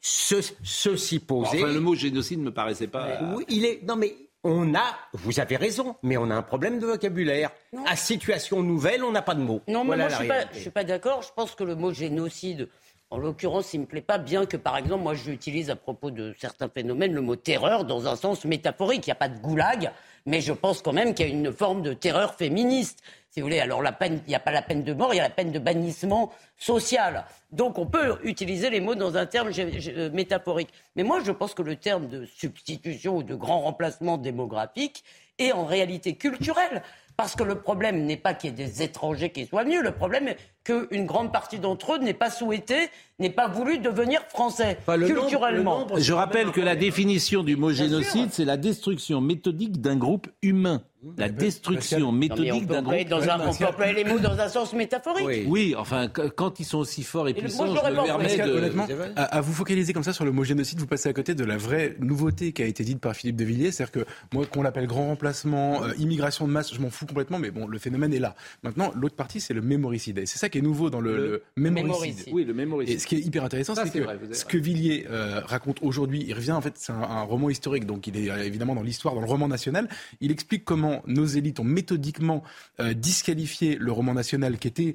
ceci posé. Enfin, le mot génocide ne me paraissait pas. Oui, il est. Non, mais on a, vous avez raison, mais on a un problème de vocabulaire. À situation nouvelle, on n'a pas de mots. Non, mais moi, je ne suis pas, d'accord. Je pense que le mot génocide, en l'occurrence, il ne me plaît pas, bien que, par exemple, moi, j'utilise à propos de certains phénomènes le mot terreur dans un sens métaphorique. Il n'y a pas de goulag, mais je pense quand même qu'il y a une forme de terreur féministe si vous voulez. Alors la peine, il n'y a pas la peine de mort, il y a la peine de bannissement social. Donc on peut utiliser les mots dans un terme euh, métaphorique. Mais moi, je pense que le terme de substitution ou de grand remplacement démographique est en réalité culturel. Parce que le problème n'est pas qu'il y ait des étrangers qui soient venus, le problème qu'une grande partie d'entre eux n'ait pas souhaité, n'ait pas voulu devenir français, culturellement. Je rappelle que la définition du mot génocide, c'est la destruction méthodique d'un groupe humain. La destruction méthodique d'un groupe dans un, On peut employer les mots dans un sens métaphorique. Oui, enfin, quand ils sont aussi forts et puissants, je me permets de... Honnêtement, à, vous focaliser comme ça sur le mot génocide, vous passez à côté de la vraie nouveauté qui a été dite par Philippe de Villiers, c'est-à-dire que moi, qu'on l'appelle grand remplacement, euh, immigration de masse, je m'en fous complètement, mais bon, le phénomène est là. Maintenant, l'autre partie, c'est le mémoricide. Et c'est ça qui est nouveau dans le, mémoricide. Oui, le mémoricide. Et ce qui est hyper intéressant, c'est que ce que Villiers euh, raconte aujourd'hui, il revient en fait, c'est un, roman historique, donc il est euh, évidemment dans l'histoire, dans le roman national. Il explique comment nos élites ont méthodiquement euh, disqualifié le roman national, qui était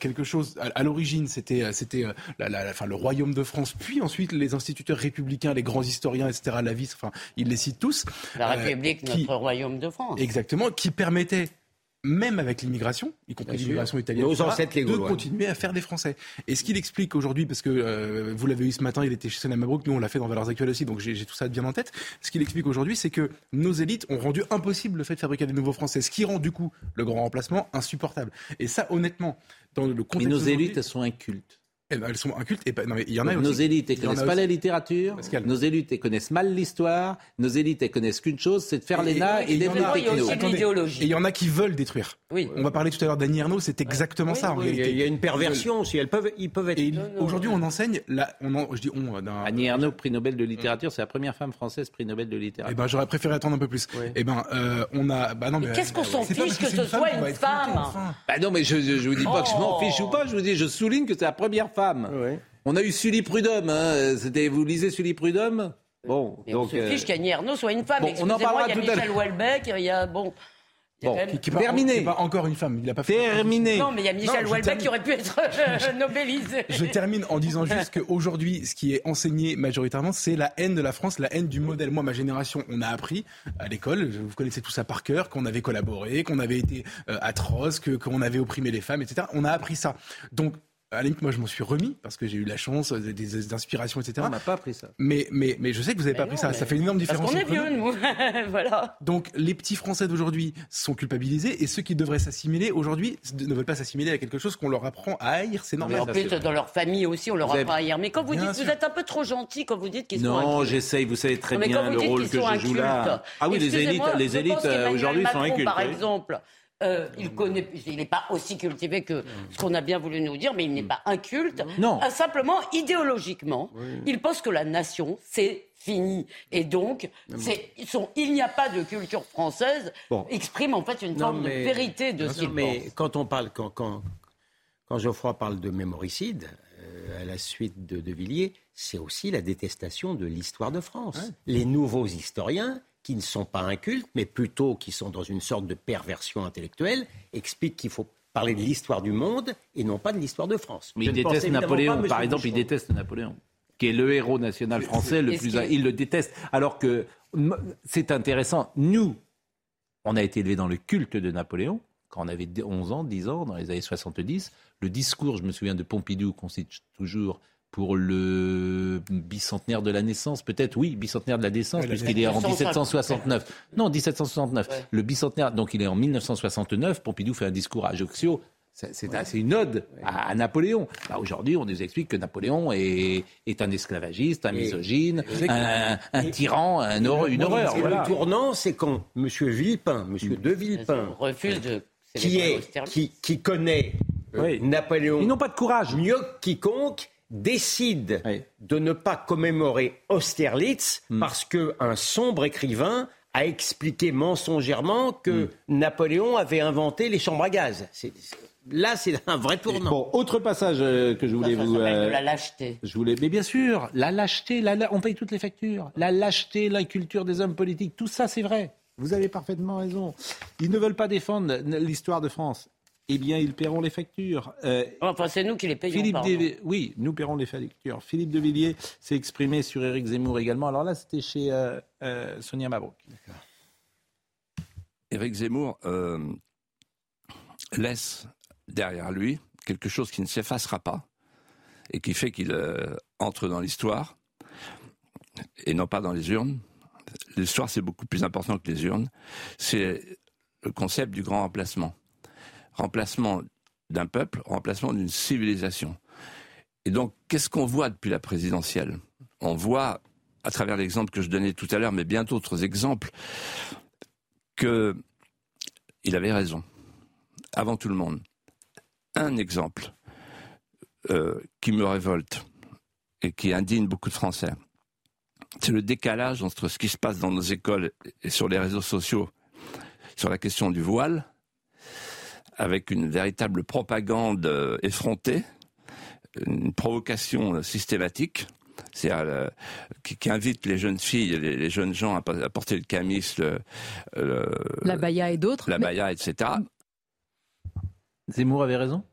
quelque chose à, l'origine, c'était c'était la, le royaume de France, puis ensuite les instituteurs républicains, les grands historiens, etc. Lavis, enfin, il les cite tous. La République, notre royaume de France. Exactement, qui permettait même avec l'immigration, y compris l'immigration italienne, Nos ancêtres de continuer à faire des Français. Et ce qu'il explique aujourd'hui, parce que euh, vous l'avez eu ce matin, il était chez Sonam Mabrouk, nous on l'a fait dans Valeurs Actuelles aussi, donc j'ai tout ça bien en tête. Ce qu'il explique aujourd'hui, c'est que nos élites ont rendu impossible le fait de fabriquer des nouveaux Français, ce qui rend du coup le grand remplacement insupportable. Et ça, honnêtement, dans le contexte. Mais nos élites, elles sont incultes. Eh ben, elles sont incultes. Et pas- non, mais il y en a Nos aussi- élites, elles il y en a connaissent pas aussi- la littérature. Nos élites, elles connaissent mal l'histoire. Nos élites, elles connaissent qu'une chose, c'est de faire l'ENA et, il y en les a- techno. Attendez, Et il y en a qui veulent détruire. Oui. On va parler tout à l'heure d'Annie Ernaux, c'est exactement ça en oui, il y a- réalité. il y a une perversion aussi. Elles peuvent, ils peuvent être. Et aujourd'hui, on enseigne, là, on en- je dis on, Annie Ernaux, prix Nobel de littérature, c'est la première femme française prix Nobel de littérature. Eh ben, j'aurais préféré attendre un peu plus. Eh ben, euh, on a. Bah non, mais, qu'est-ce qu'on s'en fiche que ce soit une femme. Bah non, mais je vous dis pas que je m'en Oh. fiche ou pas, je vous dis, je souligne que c'est la première femme. On a eu Sully Prudhomme, hein. C'était, vous lisez Sully Prudhomme? Bon, Mais on donc. se euh, fiche qu'Annie Ernaux soit une femme. bon, on en parlera il y a tout à Michel l'heure. Houellebecq, il y a bon. il y a Bon, quand même- Qui- qui est pas- Terminé. pas encore une femme. Il a pas fait. Terminé. Non, mais il y a Michel Houellebecq qui aurait pu être euh, nobelisé. Je termine en disant juste qu'aujourd'hui, ce qui est enseigné majoritairement, c'est la haine de la France, la haine du modèle. Moi, ma génération, on a appris à l'école, vous connaissez tout ça par cœur, qu'on avait collaboré, qu'on avait été euh, atroce, qu'on avait opprimé les femmes, etc. On a appris ça. Donc, à la limite, moi, je m'en suis remis parce que j'ai eu la chance, euh, des, des inspirations, etc. on n'a pas appris ça. Mais, mais, mais je sais que vous n'avez pas appris ça. Ça fait une énorme Parce différence. qu'on est vieux, nous. voilà. Donc les petits Français d'aujourd'hui sont culpabilisés et ceux qui devraient s'assimiler aujourd'hui ne veulent pas s'assimiler à quelque chose qu'on leur apprend à haïr, c'est Mais normal. en plus, dans leur famille aussi, on leur Vous avez- apprend hier. Mais quand vous Bien dites, sûr. vous êtes un peu trop gentil quand vous dites qu'ils sont Non, j'essaye, vous savez très Non, mais bien le rôle que je joue là. Ah oui, les élites, excusez-moi, les élites euh, aujourd'hui sont incultes. Par exemple, euh, il connaît, il n'est pas aussi cultivé que ce qu'on a bien voulu nous dire, mais il n'est pas inculte. Non. Ah, simplement, idéologiquement, il pense que la nation, c'est fini. Et donc, il n'y a pas de culture française, Bon. exprime en fait une Non, forme mais- de vérité de ce qu'il mais pense. quand on parle, quand, quand, quand Geoffroy parle de mémoricide, euh, à la suite de De Villiers, c'est aussi la détestation de l'histoire de France. Les nouveaux historiens, qui ne sont pas incultes, mais plutôt qui sont dans une sorte de perversion intellectuelle, expliquent qu'il faut parler de l'histoire du monde et non pas de l'histoire de France. Mais il déteste Napoléon. pas, Par exemple, il Boucheron. déteste Napoléon, qui est le héros national français le plus. Il le déteste. Alors que c'est intéressant. Nous, on a été élevés dans le culte de Napoléon. Quand on avait 11 ans, 10 ans, dans les années 70, le discours, je me souviens de Pompidou, qu'on cite toujours pour le bicentenaire de la naissance, peut-être, oui, bicentenaire de la naissance, puisqu'il est en 1769. 1769. Non, 1769. Ouais. Le bicentenaire, donc il est en 1969. Pompidou fait un discours à Ajaccio. C'est c'est un- c'est une ode à, à Napoléon. Bah, Aujourd'hui, on nous explique que Napoléon est, est un esclavagiste, un misogyne, et- un, un tyran, un une Et horreur. le voilà. tournant, c'est quand M. Villepin, M. de Villepin, On refuse de qui, est, qui, qui connaît euh, Oui. Napoléon Ils n'ont pas de courage. mieux que quiconque, décide Oui. de ne pas commémorer Austerlitz Hmm. parce qu'un sombre écrivain a expliqué mensongèrement que Hmm. Napoléon avait inventé les chambres à gaz. C'est- c'est- là, c'est un vrai tournant. Bon, autre passage euh, que je Ça, voulais ça vous. s'appelle euh, de la lâcheté. Je voulais, mais bien sûr, la lâcheté, la, la- on paye toutes les factures. La lâcheté, l'inculture des hommes politiques, tout ça, c'est vrai. Vous avez parfaitement raison. Ils ne veulent pas défendre l'histoire de France. Eh bien, ils paieront les factures. Euh, Enfin, c'est nous qui les payons. Philippe. Oui, nous paierons les factures. Philippe de Villiers s'est exprimé sur Éric Zemmour également. Alors là, c'était chez euh, euh, Sonia Mabrouk. Éric Zemmour euh, laisse derrière lui quelque chose qui ne s'effacera pas et qui fait qu'il euh, entre dans l'histoire et non pas dans les urnes. L'histoire, c'est beaucoup plus important que les urnes. C'est le concept du grand remplacement. Remplacement d'un peuple, remplacement d'une civilisation. Et donc, qu'est-ce qu'on voit depuis la présidentielle? On voit, à travers l'exemple que je donnais tout à l'heure, mais bien d'autres exemples, que il avait raison, avant tout le monde. Un exemple euh, qui me révolte et qui indigne beaucoup de Français, c'est le décalage entre ce qui se passe dans nos écoles et sur les réseaux sociaux sur la question du voile, avec une véritable propagande euh, effrontée, une provocation euh, systématique, euh, qui, qui invite les jeunes filles, les, les jeunes gens à, à porter le camis, le, le- La Baïa et d'autres. la Mais- baya, etc. Zemmour avait raison?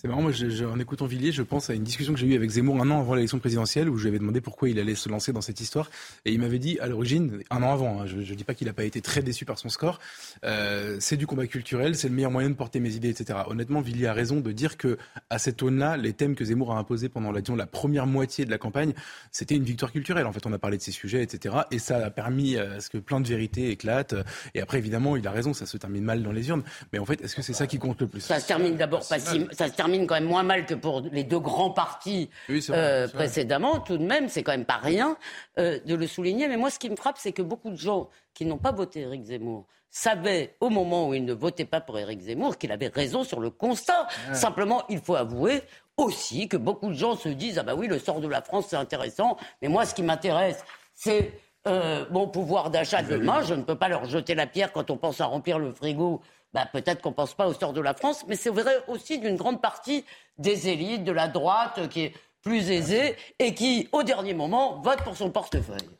C'est marrant, moi, je- je- en écoutant Villiers, je pense à une discussion que j'ai eue avec Zemmour un an avant l'élection présidentielle, où je lui avais demandé pourquoi il allait se lancer dans cette histoire. Et il m'avait dit, à l'origine, un an avant, hein, je ne dis pas qu'il n'a pas été très déçu par son score, euh, c'est du combat culturel, c'est le meilleur moyen de porter mes idées, etc. Honnêtement, Villiers a raison de dire que à cette aune-là, les thèmes que Zemmour a imposés pendant la, disons, la première moitié de la campagne, c'était une victoire culturelle. En fait, on a parlé de ces sujets, etc. Et ça a permis euh, à ce que plein de vérités éclatent. Et après, évidemment, il a raison, ça se termine mal dans les urnes. Mais en fait, est-ce que c'est ça qui compte le plus? Ça se termine d'abord pas si, ça se termine termine quand même moins mal que pour les deux grands partis euh, précédemment. Tout de même, c'est quand même pas rien euh, de le souligner. Mais moi, ce qui me frappe, c'est que beaucoup de gens qui n'ont pas voté Éric Zemmour savaient au moment où ils ne votaient pas pour Éric Zemmour qu'il avait raison sur le constat. Simplement, il faut avouer aussi que beaucoup de gens se disent ah bah oui, le sort de la France c'est intéressant, mais moi ce qui m'intéresse c'est euh, mon pouvoir d'achat demain. Je ne peux pas leur jeter la pierre quand on pense à remplir le frigo. Bah, peut-être qu'on ne pense pas au sort de la France, mais c'est vrai aussi d'une grande partie des élites, de la droite, qui est plus aisée et qui, au dernier moment, vote pour son portefeuille.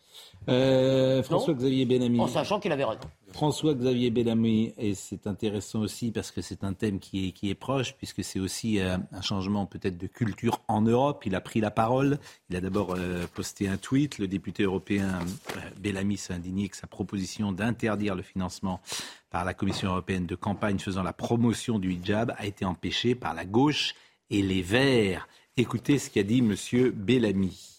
Euh, François-Xavier Benami. En sachant qu'il avait raison. François-Xavier Benami, et c'est intéressant aussi parce que c'est un thème qui est, proche, puisque c'est aussi euh, un changement peut-être de culture en Europe. Il a pris la parole. Il a d'abord euh, posté un tweet. Le député européen Bellamy s'est indigné que sa proposition d'interdire le financement par la Commission européenne de campagne faisant la promotion du hijab a été empêchée par la gauche et les Verts. Écoutez ce qu'a dit M. Bellamy.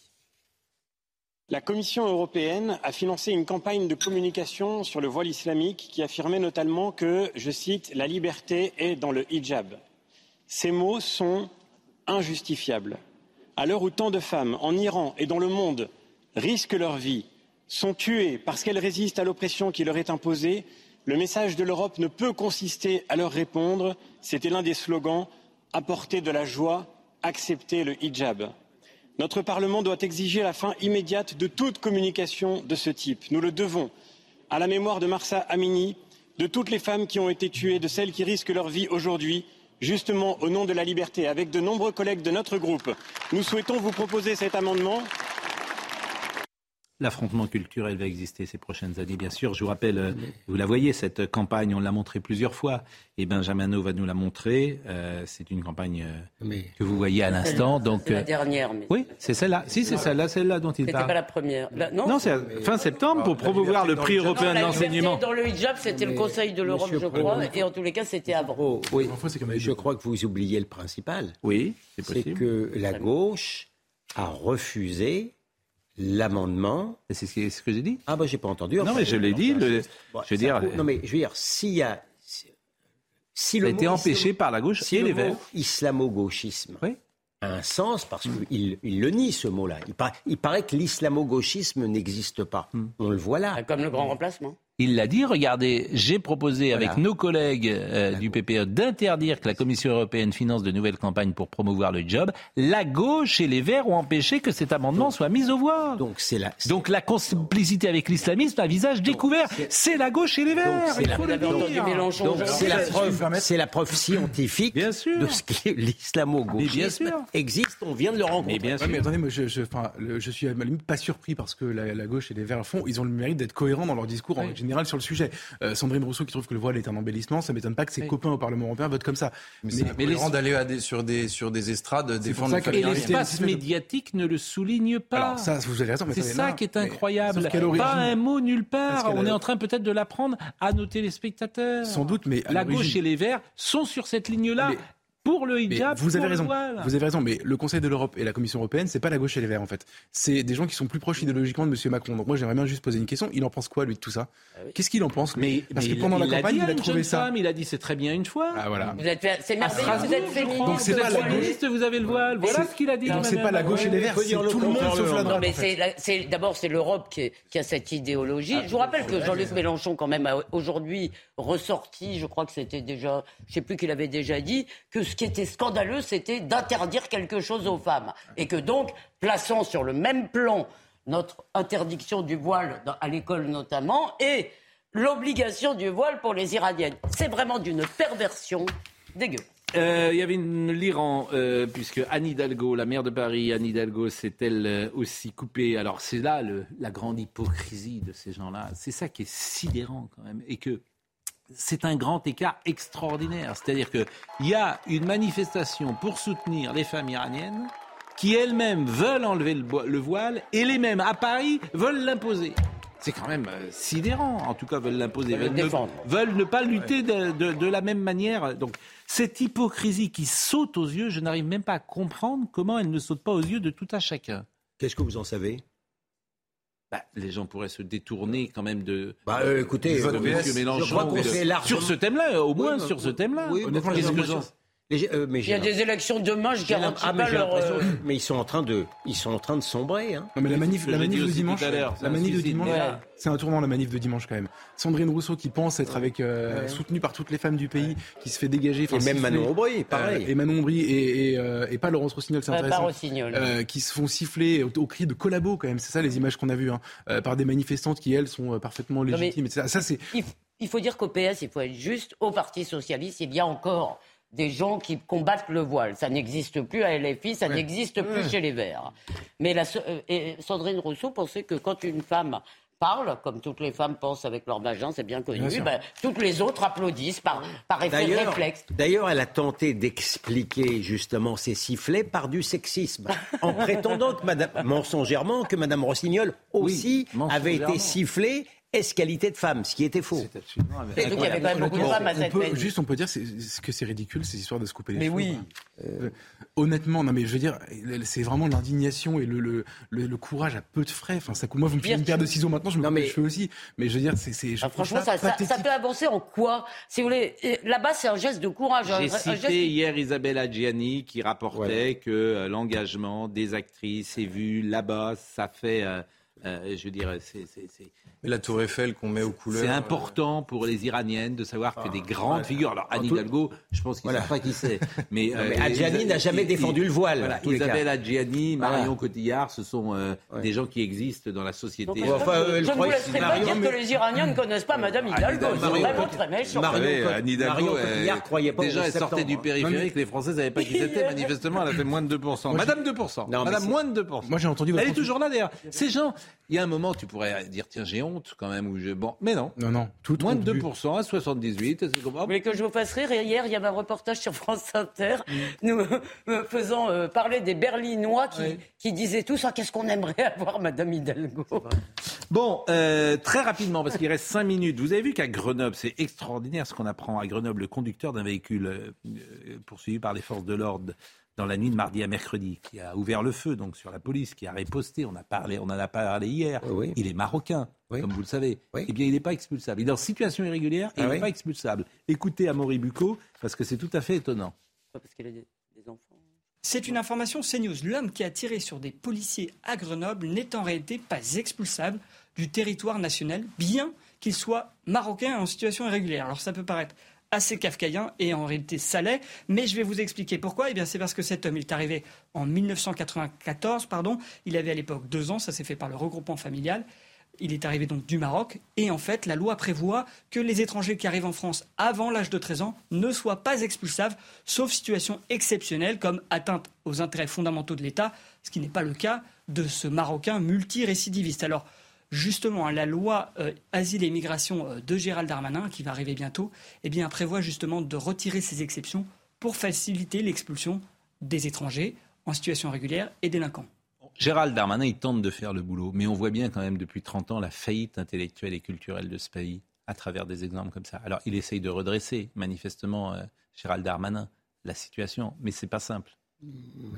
La Commission européenne a financé une campagne de communication sur le voile islamique qui affirmait notamment que, je cite, la liberté est dans le hijab. Ces mots sont injustifiables. À l'heure où tant de femmes en Iran et dans le monde risquent leur vie, sont tuées parce qu'elles résistent à l'oppression qui leur est imposée, le message de l'Europe ne peut consister à leur répondre, c'était l'un des slogans, apporter de la joie, accepter le hijab. Notre Parlement doit exiger la fin immédiate de toute communication de ce type. Nous le devons à la mémoire de Marsa Amini, de toutes les femmes qui ont été tuées, de celles qui risquent leur vie aujourd'hui, justement au nom de la liberté. Avec de nombreux collègues de notre groupe, nous souhaitons vous proposer cet amendement L'affrontement culturel va exister ces prochaines années, bien sûr. Je vous rappelle, euh, vous la voyez, cette campagne, on l'a montrée plusieurs fois. Et Benjamin va nous la montrer. Euh, c'est une campagne euh, que vous voyez à l'instant. C'est la dernière. Mais... Oui, c'est celle-là. Si, c'est celle-là, celle-là dont il parle. C'était pas la première. non, non c'est fin septembre pour promouvoir le prix européen de l'enseignement. Dans le hijab, c'était le Conseil de l'Europe, je crois. Et en tous les cas, c'était à Bro. Oui. Je crois que vous oubliez le principal. Oui, c'est possible. C'est que la gauche a refusé l'amendement. C'est ce que, j'ai dit Ah, ben, j'ai pas entendu. non, mais je l'ai dit. je veux dire. Non, mais je veux dire, s'il y a. Si le a été empêché par la gauche si et les Verts. Islamo-gauchisme. A un sens parce qu'il il le nie ce mot-là. Il, il, paraît que l'islamo-gauchisme n'existe pas. Hmm. On le voit là. Comme le grand remplacement. Il l'a dit, regardez, j'ai proposé avec nos collègues euh, du PPE d'interdire que la Commission européenne finance de nouvelles campagnes pour promouvoir le job. La gauche et les Verts ont empêché que cet amendement soit mis aux voix. Donc c'est la, donc la complicité avec l'islamisme à visage découvert. C'est la gauche et les Verts. C'est la, la, preuve, c'est la preuve scientifique de ce que l'islamo-gauchisme existe. On vient de le rencontrer. Mais, mais attendez, moi, je, je, je, suis à ma limite pas surpris parce que la, gauche et les Verts font. Ils ont le mérite d'être cohérents dans leur discours en sur le sujet. Euh, Sandrine Rousseau qui trouve que le voile est un embellissement, ça m'étonne pas que ses copains au Parlement européen votent comme ça. Mais, mais, les d'aller sur des sur des estrades défendre ça Et l'espace médiatique ne le souligne pas. ça, vous avez raison. C'est ça qui est incroyable. Pas un mot nulle part. On est en train peut-être de l'apprendre à nos téléspectateurs. Sans doute, mais la gauche et les Verts sont sur cette ligne-là pour le hijab. vous avez raison. Vous avez raison. Mais le Conseil de l'Europe et la Commission européenne, c'est pas la gauche et les Verts en fait. C'est des gens qui sont plus proches idéologiquement de M. Macron. Donc moi, j'aimerais bien juste poser une question. Il en pense quoi lui de tout ça? Ah Qu'est-ce qu'il en pense Mais parce que pendant la campagne, il a trouvé ça. il a dit c'est très bien une fois. Ah voilà. Vous êtes, c'est merveilleux. Vous êtes féministe. Donc c'est pas la gauche. Vous avez le voile. Voilà ce qu'il a dit. Donc c'est pas la gauche et les Verts. C'est tout le monde sauf la droite. Mais d'abord c'est l'Europe qui a cette idéologie. Je vous rappelle que Jean-Luc Mélenchon quand même a aujourd'hui ressorti, je crois que c'était déjà, je sais plus qu'il avait déjà dit que ce qui était scandaleux c'était d'interdire quelque chose aux femmes. Et que donc, plaçant sur le même plan notre interdiction du voile à l'école notamment et l'obligation du voile pour les Iraniennes. C'est vraiment d'une perversion dégueu. Euh, il y avait l'Iran, euh, puisque Anne Hidalgo, la maire de Paris, Anne Hidalgo, s'est-elle euh, aussi coupée. Alors c'est là la grande hypocrisie de ces gens-là. C'est ça qui est sidérant quand même. Et que c'est un grand écart extraordinaire. C'est-à-dire qu'il y a une manifestation pour soutenir les femmes iraniennes qui elles-mêmes veulent enlever le, voile et les mêmes à Paris veulent l'imposer. C'est quand même euh, sidérant, en tout cas veulent l'imposer, veulent, veulent, ne pas lutter de, la même manière. Donc cette hypocrisie qui saute aux yeux, je n'arrive même pas à comprendre comment elle ne saute pas aux yeux de tout à chacun. Qu'est-ce que vous en savez? Bah, les gens pourraient se détourner quand même de. Bah, euh, écoutez, Mélenchon sur ce thème-là, au moins sur ce thème-là. Oui, Les- euh, mais Il y a des élections demain, je garantis ah, mais pas leur. euh, Mais ils sont en train de, ils sont en train de sombrer. Hein. Non mais la manif, la de dimanche, la un manif de dimanche, Ouais. c'est un tournant la manif de dimanche quand même. Sandrine Rousseau qui pense être avec euh, soutenue par toutes les femmes du pays, qui se fait dégager. Et même siffler. Manon Aubry, pareil. Euh, et Manon Aubry et, et, euh, et pas Laurence Rossignol, c'est Ouais, pas intéressant. Rossignol. Euh, qui se font siffler au, au cri de collabo quand même. C'est ça les images qu'on a vues hein, euh, par des manifestantes qui elles sont parfaitement légitimes. Et ça, ça, c'est il, il faut dire qu'au PS, il faut être juste. Au Parti Socialiste, il y a encore des gens qui combattent le voile. Ça n'existe plus à LFI, ça n'existe plus chez les Verts. Mais la, euh, et Sandrine Rousseau pensait que quand une femme parle, comme toutes les femmes pensent avec leur vagin, c'est bien connu, Bien ben, toutes les autres applaudissent par, par effet réflexe. d'ailleurs, elle a tenté d'expliquer justement ces sifflets par du sexisme, en prétendant que Madame, mensongèrement, que Madame Rossignol aussi avait été mensongèrement. Sifflée est-ce-qualité de femme, ce qui était faux. Et donc, il y avait quand même beaucoup de Honnêtement, femmes à on cette peut, manif. juste, on peut dire c'est que c'est ridicule ces histoires de se couper les Mais cheveux. oui. Euh, honnêtement, non mais je veux dire, c'est vraiment l'indignation et le, le, le, le courage à peu de frais. Enfin, ça, coûte- moi, vous me filez une paire de ciseaux maintenant, je me coupe les cheveux aussi. Mais je veux dire, c'est, Ah, franchement, ça, ça- peut avancer en quoi Si vous voulez, là-bas, c'est un geste de courage. J'ai cité geste- hier Isabelle Adjiani qui rapportait que euh, l'engagement des actrices est vu là-bas, ça fait, euh, euh, je dirais, c'est- c'est c'est- Mais la Tour Eiffel qu'on met aux couleurs. c'est important pour les Iraniennes de savoir que des grandes ouais. figures. Alors Anne tout- Hidalgo, je pense qu'ils ne Voilà. savent pas qui c'est. Mais, Non, mais Adjiani n'a jamais défendu le voile, Voilà. Isabelle Adjiani, Marion Voilà. Cotillard, ce sont euh, des gens qui existent dans la société. Donc, Ouais, enfin, je ne vous laisserai pas Marion, dire mais- que les Iraniens ne connaissent pas Madame Hidalgo. C'est Marion vraiment Cotillard- très méchant. Marion Cotillard croyait pas Déjà, elle sortait du périphérique, les Français ne savaient pas qui c'était. Manifestement, elle a fait moins de 2%. Moi, Madame 2%. Non, mais Madame moins de 2%. Moi, j'ai entendu Elle est toujours là d'ailleurs. Ces gens, il y a un moment, tu pourrais dire tiens, j'ai honte quand même. Ou je... Bon, mais non. Non, non, tout Moins de honte bu. 2% à 78. c'est comme- Vous voulez que je vous fasse rire? Hier, il y avait un reportage sur France Inter, nous euh, faisant euh, parler des Berlinois qui, qui disaient tous ah, qu'est-ce qu'on aimerait avoir Madame Hidalgo? Bon, euh, très rapidement, parce qu'il reste 5 minutes. Vous avez vu qu'à Grenoble, c'est extraordinaire ce qu'on apprend à Grenoble. Le conducteur d'un véhicule poursuivi par les forces de l'ordre dans la nuit de mardi à mercredi, qui a ouvert le feu donc sur la police, qui a riposté. On, a parlé, on en a parlé hier. Oui. Il est marocain, Oui. comme vous le savez. Oui. Eh bien, il n'est pas expulsable. Il est en situation irrégulière et Ah il n'est oui pas expulsable. Écoutez Amaury Bucco, parce que c'est tout à fait étonnant. Parce qu'il a des, des enfants. C'est une information CNews. L'homme qui a tiré sur des policiers à Grenoble n'est en réalité pas expulsable du territoire national, bien qu'il soit marocain en situation irrégulière. Alors ça peut paraître assez kafkaïen et en réalité ça l'est, mais je vais vous expliquer pourquoi. Eh bien c'est parce que cet homme il est arrivé en 1994, pardon. Il avait à l'époque deux ans, ça s'est fait par le regroupement familial. Il est arrivé donc du Maroc et en fait la loi prévoit que les étrangers qui arrivent en France avant l'âge de 13 ans ne soient pas expulsables sauf situation exceptionnelle comme atteinte aux intérêts fondamentaux de l'État, ce qui n'est pas le cas de ce Marocain multirécidiviste. Alors justement hein, la loi euh, asile et migration euh, de Gérald Darmanin qui va arriver bientôt, eh bien prévoit justement de retirer ces exceptions pour faciliter l'expulsion des étrangers en situation régulière et délinquants. Gérald Darmanin, il tente de faire le boulot, mais on voit bien quand même depuis 30 ans la faillite intellectuelle et culturelle de ce pays à travers des exemples comme ça. Alors, il essaye de redresser, manifestement, euh, Gérald Darmanin, la situation, mais c'est pas simple.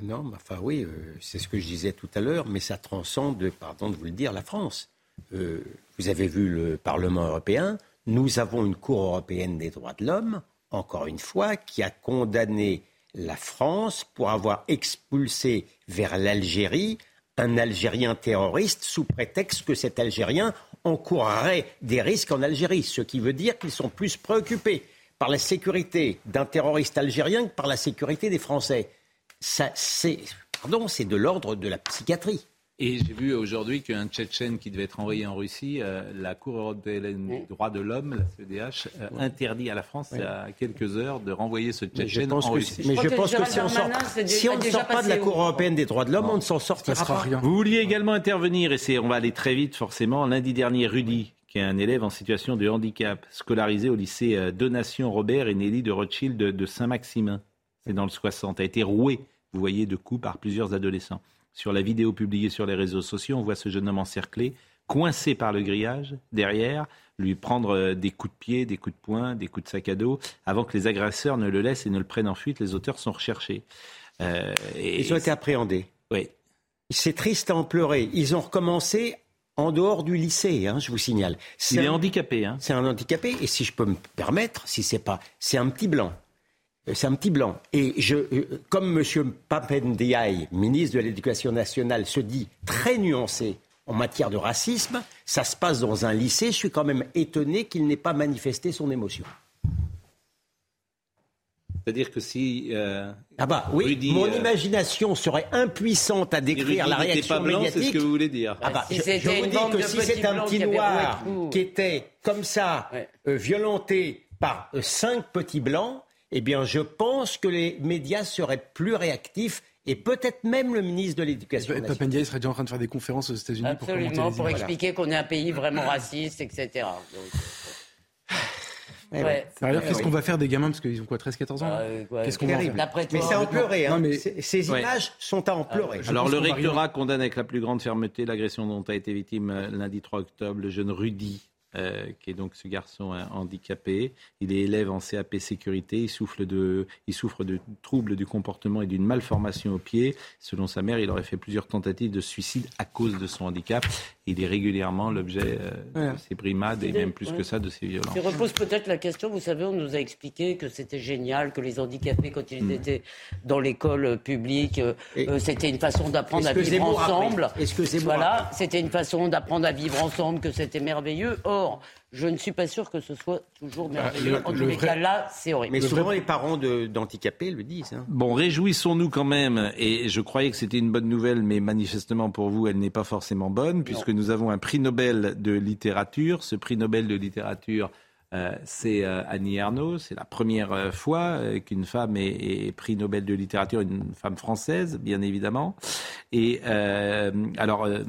Non, mais enfin oui, euh, c'est ce que je disais tout à l'heure, mais ça transcende, pardon de vous le dire, la France. Euh, vous avez vu le Parlement européen, nous avons une Cour européenne des droits de l'homme, encore une fois, qui a condamné la France pour avoir expulsé vers l'Algérie un Algérien terroriste sous prétexte que cet Algérien encourrait des risques en Algérie, ce qui veut dire qu'ils sont plus préoccupés par la sécurité d'un terroriste algérien que par la sécurité des Français. Ça, c'est, pardon, c'est de l'ordre de la psychiatrie. Et j'ai vu aujourd'hui qu'un Tchétchène qui devait être envoyé en Russie, euh, la Cour européenne des droits de l'homme, la CEDH, euh, interdit à la France, il y a quelques heures, de renvoyer ce Tchétchène en que, Russie. mais je pense que si on, sort, si on ne sort pas de la Cour européenne des droits de l'homme, on ne s'en sortira pas. Vous vouliez également intervenir, et c'est, on va aller très vite forcément. Lundi dernier, Rudy, qui est un élève en situation de handicap, scolarisé au lycée euh, Donation Robert et Nelly de Rothschild de, de Saint-Maximin, c'est dans le 60, a été roué, vous voyez, de coups par plusieurs adolescents. Sur la vidéo publiée sur les réseaux sociaux, on voit ce jeune homme encerclé, coincé par le grillage, derrière, lui prendre euh, des coups de pied, des coups de poing, des coups de sac à dos, avant que les agresseurs ne le laissent et ne le prennent en fuite. Les auteurs sont recherchés. Euh, et- Ils ont été appréhendés. Oui. C'est triste à en pleurer. Ils ont recommencé en dehors du lycée, hein, je vous signale. C'est Il est un- handicapé. Hein. C'est un handicapé, et si je peux me permettre, si c'est pas, c'est un petit blanc. Euh, C'est un petit blanc. Et je, euh, comme M. Papendiaï, ministre de l'Éducation nationale, se dit très nuancé en matière de racisme, ça se passe dans un lycée. Je suis quand même étonné qu'il n'ait pas manifesté son émotion. C'est-à-dire que si. euh, Ah bah oui, Rudy, mon euh, imagination serait impuissante à décrire la n'était réaction pas blanc, c'est ce que vous voulez dire. Ah bah, Si je, vous dis que si c'est un petit noir qui était comme ça, Ouais. euh, violenté par euh, cinq petits blancs, eh bien je pense que les médias seraient plus réactifs et peut-être même le ministre de l'Éducation nationale. Papendia serait déjà en train de faire des conférences aux États-Unis pour commenter Absolument, les pour images. expliquer qu'on est un pays vraiment raciste, etc. Donc, ouais. qu'est-ce oui. qu'on va faire des gamins? Parce qu'ils ont quoi, 13-14 ans Euh, ouais. Qu'est-ce qu'on va faire toi, Mais c'est à en pleurer. hein. Non, mais- Ces- images sont à en pleurer. Alors le rectorat condamne avec la plus grande fermeté l'agression dont a été victime euh, lundi 3 octobre le jeune Rudy, euh, qui est donc ce garçon euh, handicapé. Il est élève en CAP sécurité. Il souffre de, il souffre de troubles du comportement et d'une malformation au pied. Selon sa mère, il aurait fait plusieurs tentatives de suicide à cause de son handicap. Il est régulièrement l'objet euh, de ces brimades et même plus que ça de ces violences. Je repose peut-être la question, vous savez, on nous a expliqué que c'était génial, que les handicapés, quand ils Hmm. étaient dans l'école publique, euh, euh, c'était une façon d'apprendre à vivre ensemble. Voilà, c'était une façon d'apprendre à vivre ensemble, que c'était merveilleux. Or, je ne suis pas sûr que ce soit toujours merveilleux. le- en tous le les vrai- cas, là, c'est horrible. Mais souvent les parents d'handicapés le disent. hein. Bon, réjouissons-nous quand même. Et je croyais que c'était une bonne nouvelle, mais manifestement pour vous, elle n'est pas forcément bonne, puisque nous avons un prix Nobel de littérature. Ce prix Nobel de littérature, euh, c'est euh, Annie Ernaux. C'est la première euh, fois euh, qu'une femme est, est prix Nobel de littérature, une femme française, bien évidemment. Et euh, alors, euh,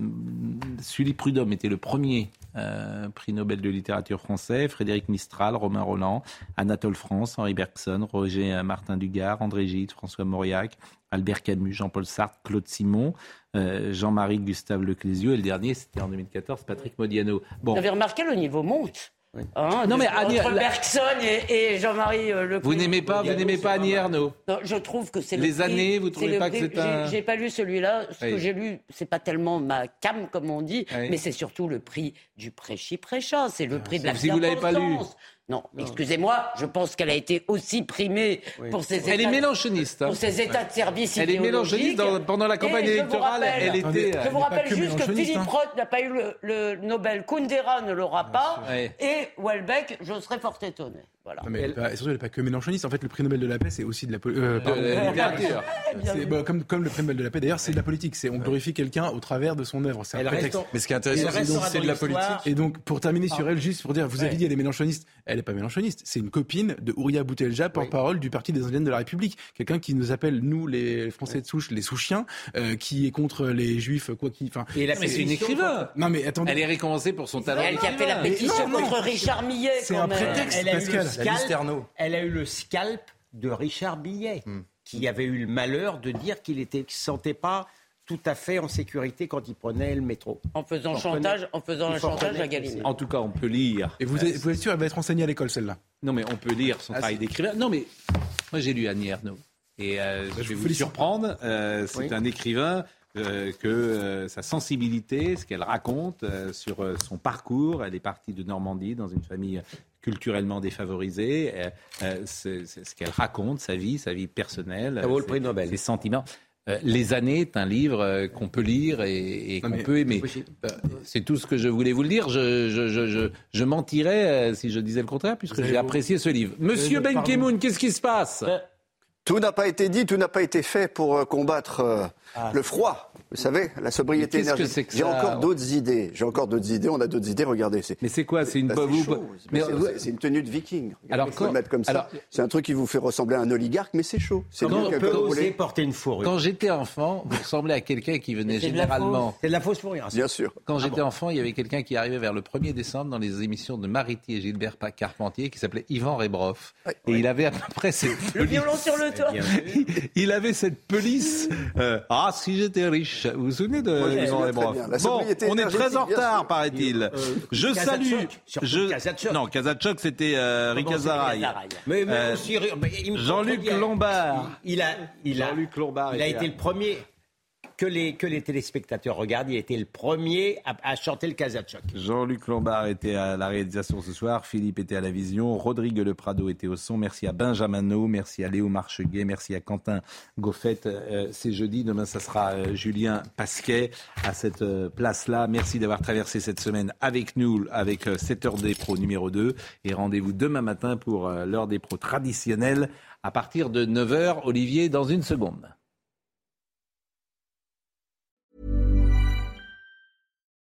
Sully Prudhomme était le premier euh, prix Nobel de littérature français, Frédéric Mistral, Romain Roland, Anatole France, Henri Bergson, Roger Martin Dugard, André Gide, François Mauriac, Albert Camus, Jean-Paul Sartre, Claude Simon, euh, Jean-Marie Gustave Leclésio, et le dernier, c'était en 2014, Patrick Modiano. Vous avez remarqué, le niveau monte. Hein, Non, mais entre Annie- la- Bergson et, et Jean-Marie euh, Leclerc. vous n'aimez pas, vous n'aimez pas Annie Ernaux Non, je trouve que c'est le Les prix- années, vous trouvez le pas que c'est un- J'ai j'ai pas lu celui-là. Ce Oui. que j'ai lu, c'est pas tellement ma cam comme on dit, Oui. mais c'est surtout le prix du prêchi prêcha. C'est le prix de la Si vous l'avez pas lu. Non, excusez-moi, je pense qu'elle a été aussi primée pour ses Elle est états- mélanchoniste. hein. pour ses états de service Elle est mélanchoniste dans- pendant la campagne vous électorale, rappelle- elle était, euh, Je vous n'est pas rappelle que juste que Philippe hein. Roth n'a pas eu le, le Nobel, Kundera ne l'aura pas, Ouais. et Welbeck, je serais fort étonné. Voilà. Non, mais elle pas- surtout, elle n'est pas que mélanchoniste. En fait, le prix Nobel de la paix, c'est aussi de la politique. la littérature. C'est- bah, comme, comme le prix Nobel de la paix, d'ailleurs, c'est de la politique. C'est on glorifie quelqu'un au travers de son œuvre. C'est un prétexte. en- Mais ce qui est intéressant, c'est de la politique. Et donc, pour terminer sur elle, juste pour dire, vous avez Ouais. dit elle est mélanchoniste. Elle n'est pas mélanchoniste. C'est une copine de Ouria Boutelja, porte-parole du Parti des Indiennes de la République. Quelqu'un qui nous appelle, nous, les Français de souche, les souchiens, euh, qui est contre les Juifs, quoi qu'il. Enfin, Et la Mais c'est une écrivain. non, mais attendez. Elle est récompensée pour son talent. Elle qui a fait la pétition contre Richard Millet. C'est un prétexte. Pascal, scalp, elle a eu le scalp de Richard Billet, qui avait eu le malheur de dire qu'il qu'il se sentait pas tout à fait en sécurité quand il prenait le métro. En faisant chantage, en faisant un chantage à Gallimard. En tout cas, on peut lire. Et vous êtes, vous êtes sûr, elle va être enseignée à l'école, celle-là? Non, mais on peut lire son Ah, travail d'écrivain. Non, mais moi j'ai lu Annie Ernaux. Et euh, je je vais vous vous surprendre. euh, c'est Oui. un écrivain euh, que euh, sa sensibilité, ce qu'elle raconte euh, sur euh, son parcours, elle est partie de Normandie dans une famille culturellement défavorisée. euh, euh, c'est c'est ce qu'elle raconte, sa vie, sa vie personnelle, Ça vaut le prix Nobel. ses sentiments. Euh, Les années est un livre euh, qu'on peut lire et, et qu'on peut aimer. Euh, C'est tout ce que je voulais vous le dire. Je, je, je, je, je mentirais euh, si je disais le contraire, puisque j'ai apprécié ce livre. Monsieur Ben Kemoun, qu'est-ce qui se passe? Tout n'a pas été dit, tout n'a pas été fait pour euh, combattre euh, le froid. Vous savez, la sobriété Mais qu'est-ce que énergétique. c'est que J'ai encore d'autres idées. J'ai encore d'autres idées. On a d'autres idées. Regardez, c'est. Mais c'est quoi? C'est une Bah, c'est une tenue de viking. Regardez, Alors, quand- le mettre comme ça. alors- c'est un truc qui vous fait ressembler à un oligarque, mais c'est chaud. C'est on peut oser voulez. porter une fourrure Quand j'étais enfant, vous ressemblez à quelqu'un qui venait généralement. C'est de la fausse fourrure. Bien sûr. Quand j'étais enfant, il y avait quelqu'un qui arrivait vers le 1er décembre dans les émissions de Mariti et Gilbert Carpentier qui s'appelait Yvan Rebroff. Ouais, et ouais. il avait à peu près cette Le violon sur le vu. Il avait cette pelisse. euh, ah, si j'étais riche. Vous vous souvenez de Yvan Bon, on est très en retard, paraît-il. Euh, je salue. Je... Kazatchok. Non, Kazatchok, c'était euh. Mais, mais Euh, mais Jean-Luc. Lombard. Il a, il a, Jean-Luc Lombard il a été là. le premier que les, que les téléspectateurs regardent. Il était le premier à, à chanter le Kazachok. Jean-Luc Lombard était à la réalisation ce soir, Philippe était à la vision, Rodrigue Le Prado était au son. Merci à Benjamin No, merci à Léo Marcheguet, merci à Quentin Goffette. Euh, c'est jeudi, demain ça sera euh, Julien Pasquet à cette euh, place-là. Merci d'avoir traversé cette semaine avec nous, avec 7 heures des pros numéro 2. Et rendez-vous demain matin pour l'heure des pros traditionnelle à partir de 9h. Olivier, dans une seconde.